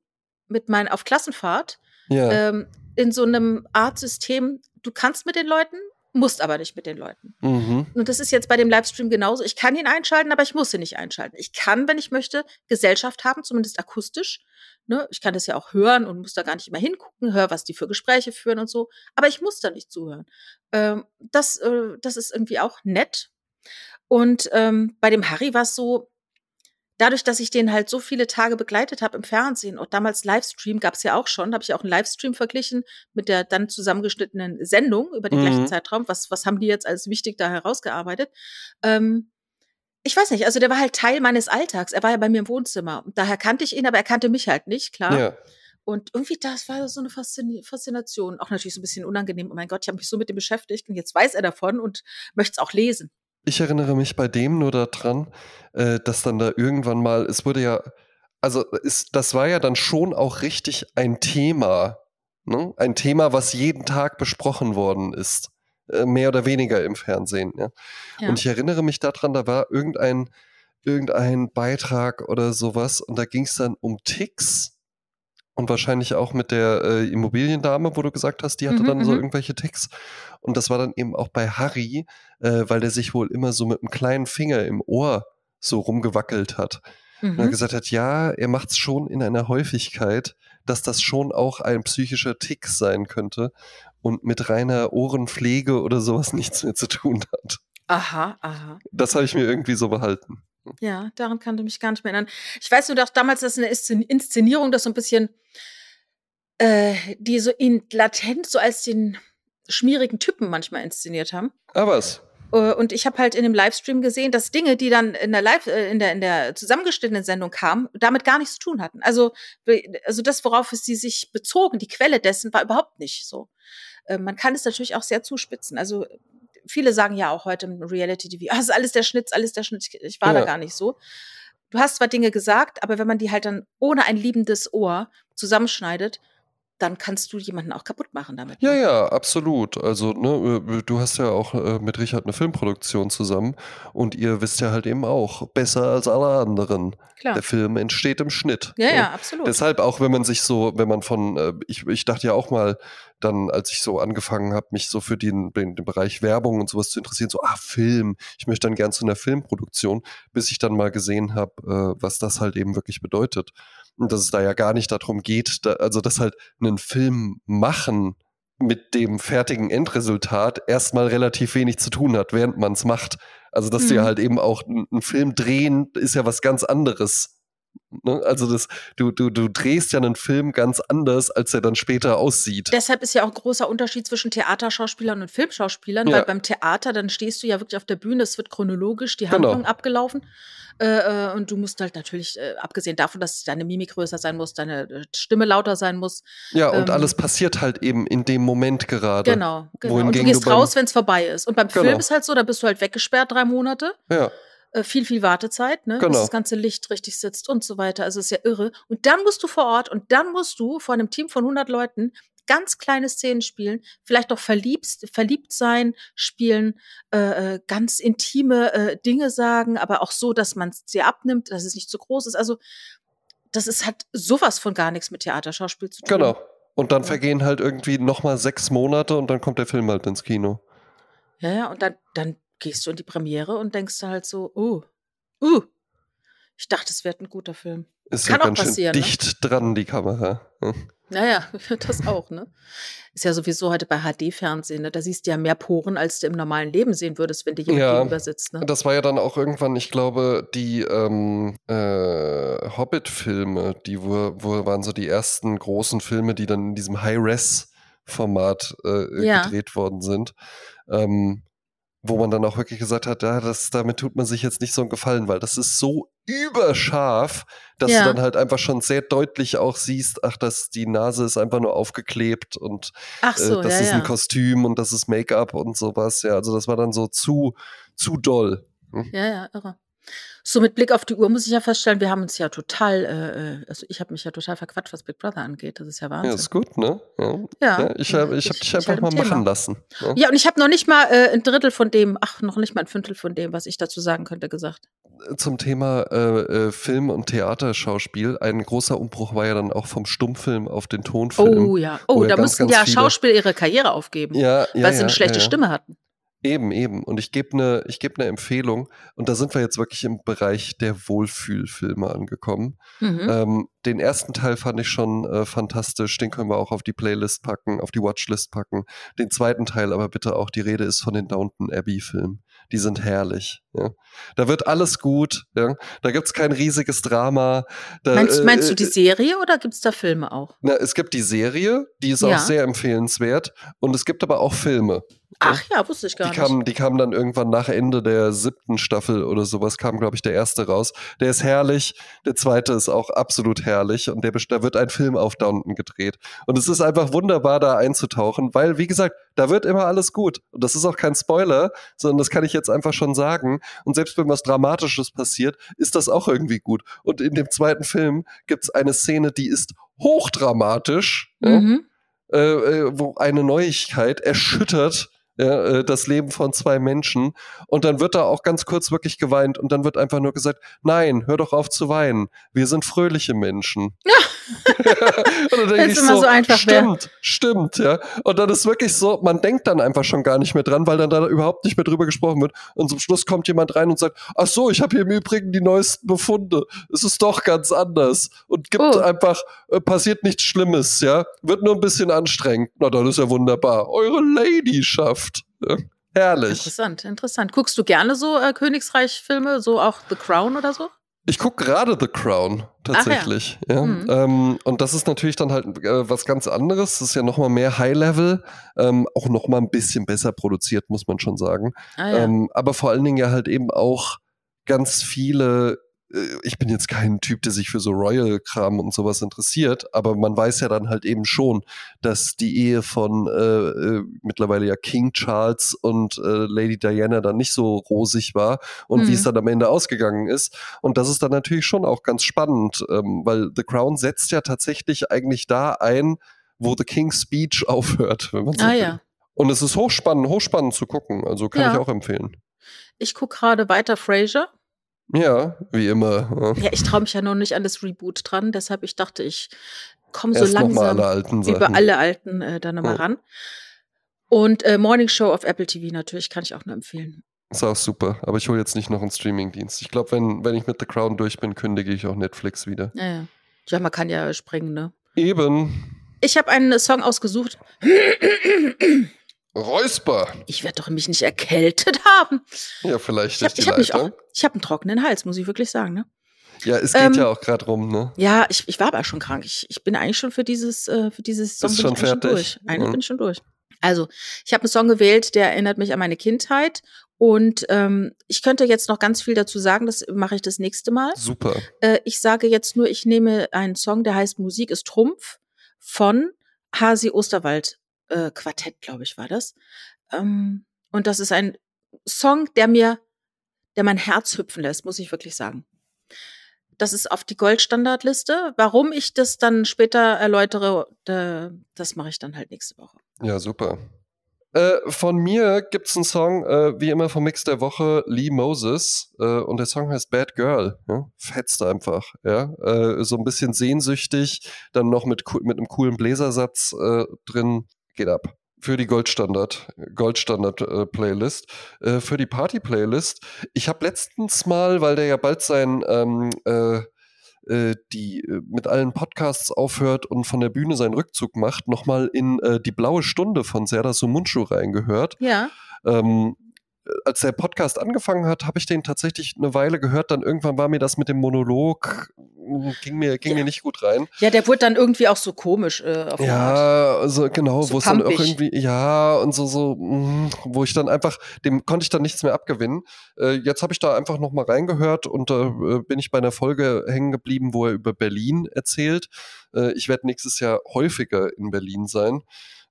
mit meinen auf Klassenfahrt, ja. ähm, in so einem Art System. Du kannst mit den Leuten, musst aber nicht mit den Leuten. Mhm. Und das ist jetzt bei dem Livestream genauso. Ich kann ihn einschalten, aber ich muss ihn nicht einschalten. Ich kann, wenn ich möchte, Gesellschaft haben, zumindest akustisch. Ne? Ich kann das ja auch hören und muss da gar nicht immer hingucken, höre, was die für Gespräche führen und so. Aber ich muss da nicht zuhören. Ähm, das, äh, das ist irgendwie auch nett. Und ähm, bei dem Harry war es so, dadurch, dass ich den halt so viele Tage begleitet habe im Fernsehen und damals Livestream gab es ja auch schon, habe ich auch einen Livestream verglichen mit der dann zusammengeschnittenen Sendung über den mhm. gleichen Zeitraum. Was, was haben die jetzt als wichtig da herausgearbeitet? Ähm, ich weiß nicht, also der war halt Teil meines Alltags. Er war ja bei mir im Wohnzimmer. Und daher kannte ich ihn, aber er kannte mich halt nicht, klar. Ja. Und irgendwie, das war so eine Faszination. Auch natürlich so ein bisschen unangenehm. Oh mein Gott, ich habe mich so mit dem beschäftigt und jetzt weiß er davon und möchte es auch lesen. Ich erinnere mich bei dem nur daran, äh, dass dann da irgendwann mal, es wurde ja, also ist, das war ja dann schon auch richtig ein Thema. Ne? Ein Thema, was jeden Tag besprochen worden ist. Äh, mehr oder weniger im Fernsehen. Ja? ja? Und ich erinnere mich daran, da war irgendein, irgendein Beitrag oder sowas und da ging es dann um Ticks und wahrscheinlich auch mit der äh, Immobiliendame, wo du gesagt hast, die hatte mhm, dann so mhm. irgendwelche Ticks. Und das war dann eben auch bei Harry, äh, weil der sich wohl immer so mit einem kleinen Finger im Ohr so rumgewackelt hat. Mhm. Und er mhm. gesagt hat, ja, er macht es schon in einer Häufigkeit, dass das schon auch ein psychischer Tick sein könnte und mit reiner Ohrenpflege oder sowas nichts mehr zu tun hat. Aha, aha. Das habe ich mir irgendwie so behalten. Ja, daran kannte mich gar nicht mehr erinnern. Ich weiß nur, dass damals das eine Inszenierung, das so ein bisschen, äh, die so in latent so als den schmierigen Typen manchmal inszeniert haben. Ah, was? Äh, und ich habe halt in dem Livestream gesehen, dass Dinge, die dann in der Live, äh, in der, in der zusammengeschnittenen Sendung kamen, damit gar nichts zu tun hatten. Also, also das, worauf es sie sich bezogen, die Quelle dessen, war überhaupt nicht so. Äh, man kann es natürlich auch sehr zuspitzen. Also viele sagen ja auch heute im Reality TV, ah, das ist alles der Schnitt, alles der Schnitt. Ich war ja. da gar nicht so. Du hast zwar Dinge gesagt, aber wenn man die halt dann ohne ein liebendes Ohr zusammenschneidet, dann kannst du jemanden auch kaputt machen damit. Ja, ne? ja, absolut. Also, ne, äh, du hast ja auch äh, mit Richard eine Filmproduktion zusammen und ihr wisst ja halt eben auch, besser als alle anderen. Klar. Der Film entsteht im Schnitt. Ja, ne? ja, absolut. Deshalb auch, wenn man sich so, wenn man von, äh, ich, ich dachte ja auch mal, dann, als ich so angefangen habe, mich so für den, den, den, Bereich Werbung und sowas zu interessieren, so, ah, Film, ich möchte dann gern zu einer Filmproduktion, bis ich dann mal gesehen habe, was das halt eben wirklich bedeutet. Und dass es da ja gar nicht darum geht, da, also dass halt einen Film machen mit dem fertigen Endresultat erstmal relativ wenig zu tun hat, während man es macht. Also dass mhm. du ja halt eben auch einen Film drehen, ist ja was ganz anderes. Ne? Also das, du, du, du drehst ja einen Film ganz anders, als er dann später aussieht. Deshalb ist ja auch ein großer Unterschied zwischen Theaterschauspielern und Filmschauspielern, ja. weil beim Theater, dann stehst du ja wirklich auf der Bühne, es wird chronologisch die Handlung genau. abgelaufen. Äh, äh, und du musst halt natürlich, äh, abgesehen davon, dass deine Mimik größer sein muss, deine äh, Stimme lauter sein muss. Ja, und ähm, alles passiert halt eben in dem Moment gerade. Genau, genau. Und du gehst du raus, wenn es vorbei ist. Und beim genau. Film ist halt so, da bist du halt weggesperrt drei Monate. Ja viel, viel Wartezeit, ne? Genau. bis das ganze Licht richtig sitzt und so weiter. Also ist ja irre. Und dann musst du vor Ort und dann musst du vor einem Team von 100 Leuten ganz kleine Szenen spielen, vielleicht auch verliebt, verliebt sein, spielen, äh, äh, ganz intime äh, Dinge sagen, aber auch so, dass man sie abnimmt, dass es nicht zu groß ist. Also das ist hat sowas von gar nichts mit Theaterschauspiel zu tun. Genau. Und dann vergehen halt irgendwie nochmal sechs Monate und dann kommt der Film halt ins Kino. Ja, ja, und dann, dann gehst du in die Premiere und denkst halt so, uh, uh, ich dachte, es wird ein guter Film. Ist Kann ja ganz schön ne? dicht ne? dran, die Kamera. Hm. Naja, das auch, ne? Ist ja sowieso heute bei HD-Fernsehen, ne? Da siehst du ja mehr Poren, als du im normalen Leben sehen würdest, wenn dir jemand ja, gegenüber sitzt, ne? Das war ja dann auch irgendwann, ich glaube, die ähm, äh, Hobbit-Filme, die wo, wo waren so die ersten großen Filme, die dann in diesem High-Res-Format äh, ja. gedreht worden sind. Ähm, wo man dann auch wirklich gesagt hat, ja, das, damit tut man sich jetzt nicht so einen Gefallen, weil das ist so überscharf, dass Ja. du dann halt einfach schon sehr deutlich auch siehst, ach, dass die Nase ist einfach nur aufgeklebt und Ach so, äh, das ja, ist ja. ein Kostüm und das ist Make-up und sowas. Ja, also das war dann so zu, zu doll. Ja, ja, irre. So mit Blick auf die Uhr muss ich ja feststellen, wir haben uns ja total, äh, äh, also ich habe mich ja total verquatscht, was Big Brother angeht. Das ist ja Ja, Wahnsinn. ist gut, ne? Ja. Ja, ja ich habe ich hab ich- dich ich einfach halt mal machen Thema. lassen. Ne? Ja, und ich habe noch nicht mal äh, ein Drittel von dem, ach, noch nicht mal ein Fünftel von dem, was ich dazu sagen könnte, gesagt. Zum Thema äh, äh, Film- und Theaterschauspiel. Ein großer Umbruch war ja dann auch vom Stummfilm auf den Tonfilm. Oh ja. Oh, ja da ganz, mussten ganz ja Schauspieler ihre Karriere aufgeben, Ja, ja, weil sie ja, eine schlechte ja, ja. Stimme hatten. Eben, eben. Und ich gebe eine geb ne Empfehlung. Und da sind wir jetzt wirklich im Bereich der Wohlfühlfilme angekommen. Mhm. Ähm, den ersten Teil fand ich schon äh, fantastisch. Den können wir auch auf die Playlist packen, auf die Watchlist packen. Den zweiten Teil aber bitte auch. Die Rede ist von den Downton Abbey-Filmen. Die sind herrlich. Ja. Da wird alles gut. Ja. Da gibt's kein riesiges Drama. Da, meinst, äh, meinst du äh, die Serie oder gibt's da Filme auch? Na, es gibt die Serie, die ist Ja. auch sehr empfehlenswert. Und es gibt aber auch Filme. Ach ja, wusste ich gar Die nicht. kamen, die kamen dann irgendwann nach Ende der siebten Staffel oder sowas, kam, glaube ich, der erste raus. Der ist herrlich, der zweite ist auch absolut herrlich und der, da wird ein Film auf Downton gedreht. Und es ist einfach wunderbar, da einzutauchen, weil, wie gesagt, da wird immer alles gut. Und das ist auch kein Spoiler, sondern das kann ich jetzt einfach schon sagen. Und selbst wenn was Dramatisches passiert, ist das auch irgendwie gut. Und in dem zweiten Film gibt's eine Szene, die ist hochdramatisch. ja, Mhm. äh, äh, wo eine Neuigkeit erschüttert ja, äh, das Leben von zwei Menschen und dann wird da auch ganz kurz wirklich geweint und dann wird einfach nur gesagt, nein, hör doch auf zu weinen, wir sind fröhliche Menschen. und dann denk Wenn's ich immer so einfach wär. stimmt, stimmt, ja. Und dann ist wirklich so, man denkt dann einfach schon gar nicht mehr dran, weil dann da überhaupt nicht mehr drüber gesprochen wird und zum Schluss kommt jemand rein und sagt, ach so, ich habe hier im Übrigen die neuesten Befunde. Es ist doch ganz anders und gibt Oh. einfach, äh, passiert nichts Schlimmes, ja. Wird nur ein bisschen anstrengend. Na, dann ist ja wunderbar. Eure Ladyschaft. Ja. Herrlich. Interessant, interessant. Guckst du gerne so äh, Königsreich-Filme, so auch The Crown oder so? Ich gucke gerade The Crown, tatsächlich. ja. Mhm. Ähm, und das ist natürlich dann halt äh, was ganz anderes. Das ist ja nochmal mehr High-Level, ähm, auch nochmal ein bisschen besser produziert, muss man schon sagen. Ah, ja. Ähm, aber vor allen Dingen ja halt eben auch ganz viele. Äh, Ich bin jetzt kein Typ, der sich für so Royal-Kram und sowas interessiert, aber man weiß ja dann halt eben schon, dass die Ehe von äh, äh, mittlerweile ja King Charles und äh, Lady Diana dann nicht so rosig war und wie Mhm. es dann am Ende ausgegangen ist. Und das ist dann natürlich schon auch ganz spannend, ähm, weil The Crown setzt ja tatsächlich eigentlich da ein, wo The King's Speech aufhört, wenn man so ah will. ja. Und es ist hochspannend, hochspannend zu gucken. Also kann Ja. ich auch empfehlen. Ich gucke gerade weiter Frasier. Ja, wie immer. Ja. Ich traue mich ja noch nicht an das Reboot dran, deshalb ich dachte, ich komme so langsam alle über alle alten äh, da nochmal Ja. ran. Und äh, Morning Show auf Apple TV natürlich, kann ich auch nur empfehlen. Ist auch super. Aber ich hole jetzt nicht noch einen Streamingdienst. Ich glaube, wenn, wenn ich mit The Crown durch bin, kündige ich auch Netflix wieder. Ja, ja. ja man kann ja springen, ne? Eben. Ich habe einen Song ausgesucht. Räusper. Ich werde doch mich nicht erkältet haben. Ja, vielleicht Ich durch habe die ich hab mich auch, Leitung. ich habe einen trockenen Hals, muss ich wirklich sagen, ne? Ja, es geht Ähm, ja auch gerade rum, ne? Ja, ich, ich war aber schon krank. Ich, ich bin eigentlich schon für dieses, äh, für dieses Song bin schon ich fertig? durch. Eigentlich Mhm. bin ich schon durch. Also, ich habe einen Song gewählt, der erinnert mich an meine Kindheit. Und ähm, ich könnte jetzt noch ganz viel dazu sagen, das mache ich das nächste Mal. Super. Äh, ich sage jetzt nur, ich nehme einen Song, der heißt Musik ist Trumpf von Hasi Osterwald äh, Quartett, glaube ich, war das. Ähm, und das ist ein Song, der mir, der mein Herz hüpfen lässt, muss ich wirklich sagen. Das ist auf die Goldstandardliste. Warum ich das dann später erläutere, da, das mache ich dann halt nächste Woche. Ja, super. Äh, von mir gibt's einen Song, äh, wie immer vom Mix der Woche, Lee Moses. Äh, und der Song heißt Bad Girl. Ja? Fetzt einfach. Ja? Äh, so ein bisschen sehnsüchtig, dann noch mit, mit einem coolen Bläsersatz äh, drin. Geht ab. Für die Goldstandard, Goldstandard äh, Playlist. Äh, für die Party Playlist. Ich habe letztens mal, weil der ja bald sein ähm, äh, äh, die äh, mit allen Podcasts aufhört und von der Bühne seinen Rückzug macht, nochmal in die blaue Stunde von Serdar Sumunchu reingehört. Ja. Ähm, äh, als der Podcast angefangen hat, habe ich den tatsächlich eine Weile gehört. Dann irgendwann war mir das mit dem Monolog ging mir, ging Ja. mir nicht gut rein. Ja, der wurde dann irgendwie auch so komisch äh, auf. Ja, also genau, So wo es dann auch irgendwie, ja, und so, so, mm, wo ich dann einfach, dem konnte ich dann nichts mehr abgewinnen. Äh, jetzt habe ich da einfach nochmal reingehört und da äh, bin ich bei einer Folge hängen geblieben, wo er über Berlin erzählt. Äh, ich werde nächstes Jahr häufiger in Berlin sein.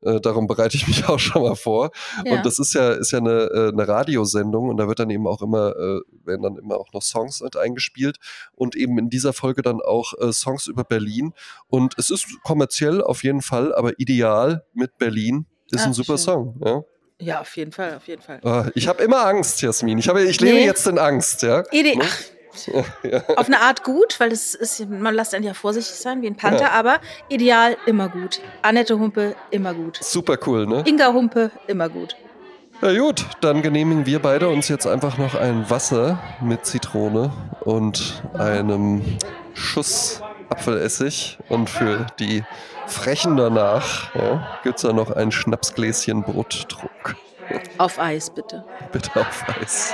Äh, darum bereite ich mich auch schon mal vor. Ja. Und das ist ja, ist ja eine, äh, eine Radiosendung und da wird dann eben auch immer, äh, werden dann immer auch noch Songs mit eingespielt und eben in dieser Folge dann auch äh, Songs über Berlin. Und es ist kommerziell auf jeden Fall, aber ideal mit Berlin ist Ah, ein super schön. Song. Ja? ja, auf jeden Fall, auf jeden Fall. Ah, Ich habe immer Angst, Jasmin. Ich, habe, ich lebe Nee. jetzt in Angst. Ja? Ide Ne? Ach, ja. auf eine Art gut, weil es ist, man lässt einen ja vorsichtig sein wie ein Panther, aber ideal immer gut. Annette Humpe immer gut. Super cool, ne? Inga Humpe immer gut. Na gut, dann genehmigen wir beide uns jetzt einfach noch ein Wasser mit Zitrone und einem Schuss Apfelessig. Und für die Frechen danach ja, gibt es da noch ein Schnapsgläschen Brottrunk. Auf Eis, bitte. Bitte auf Eis.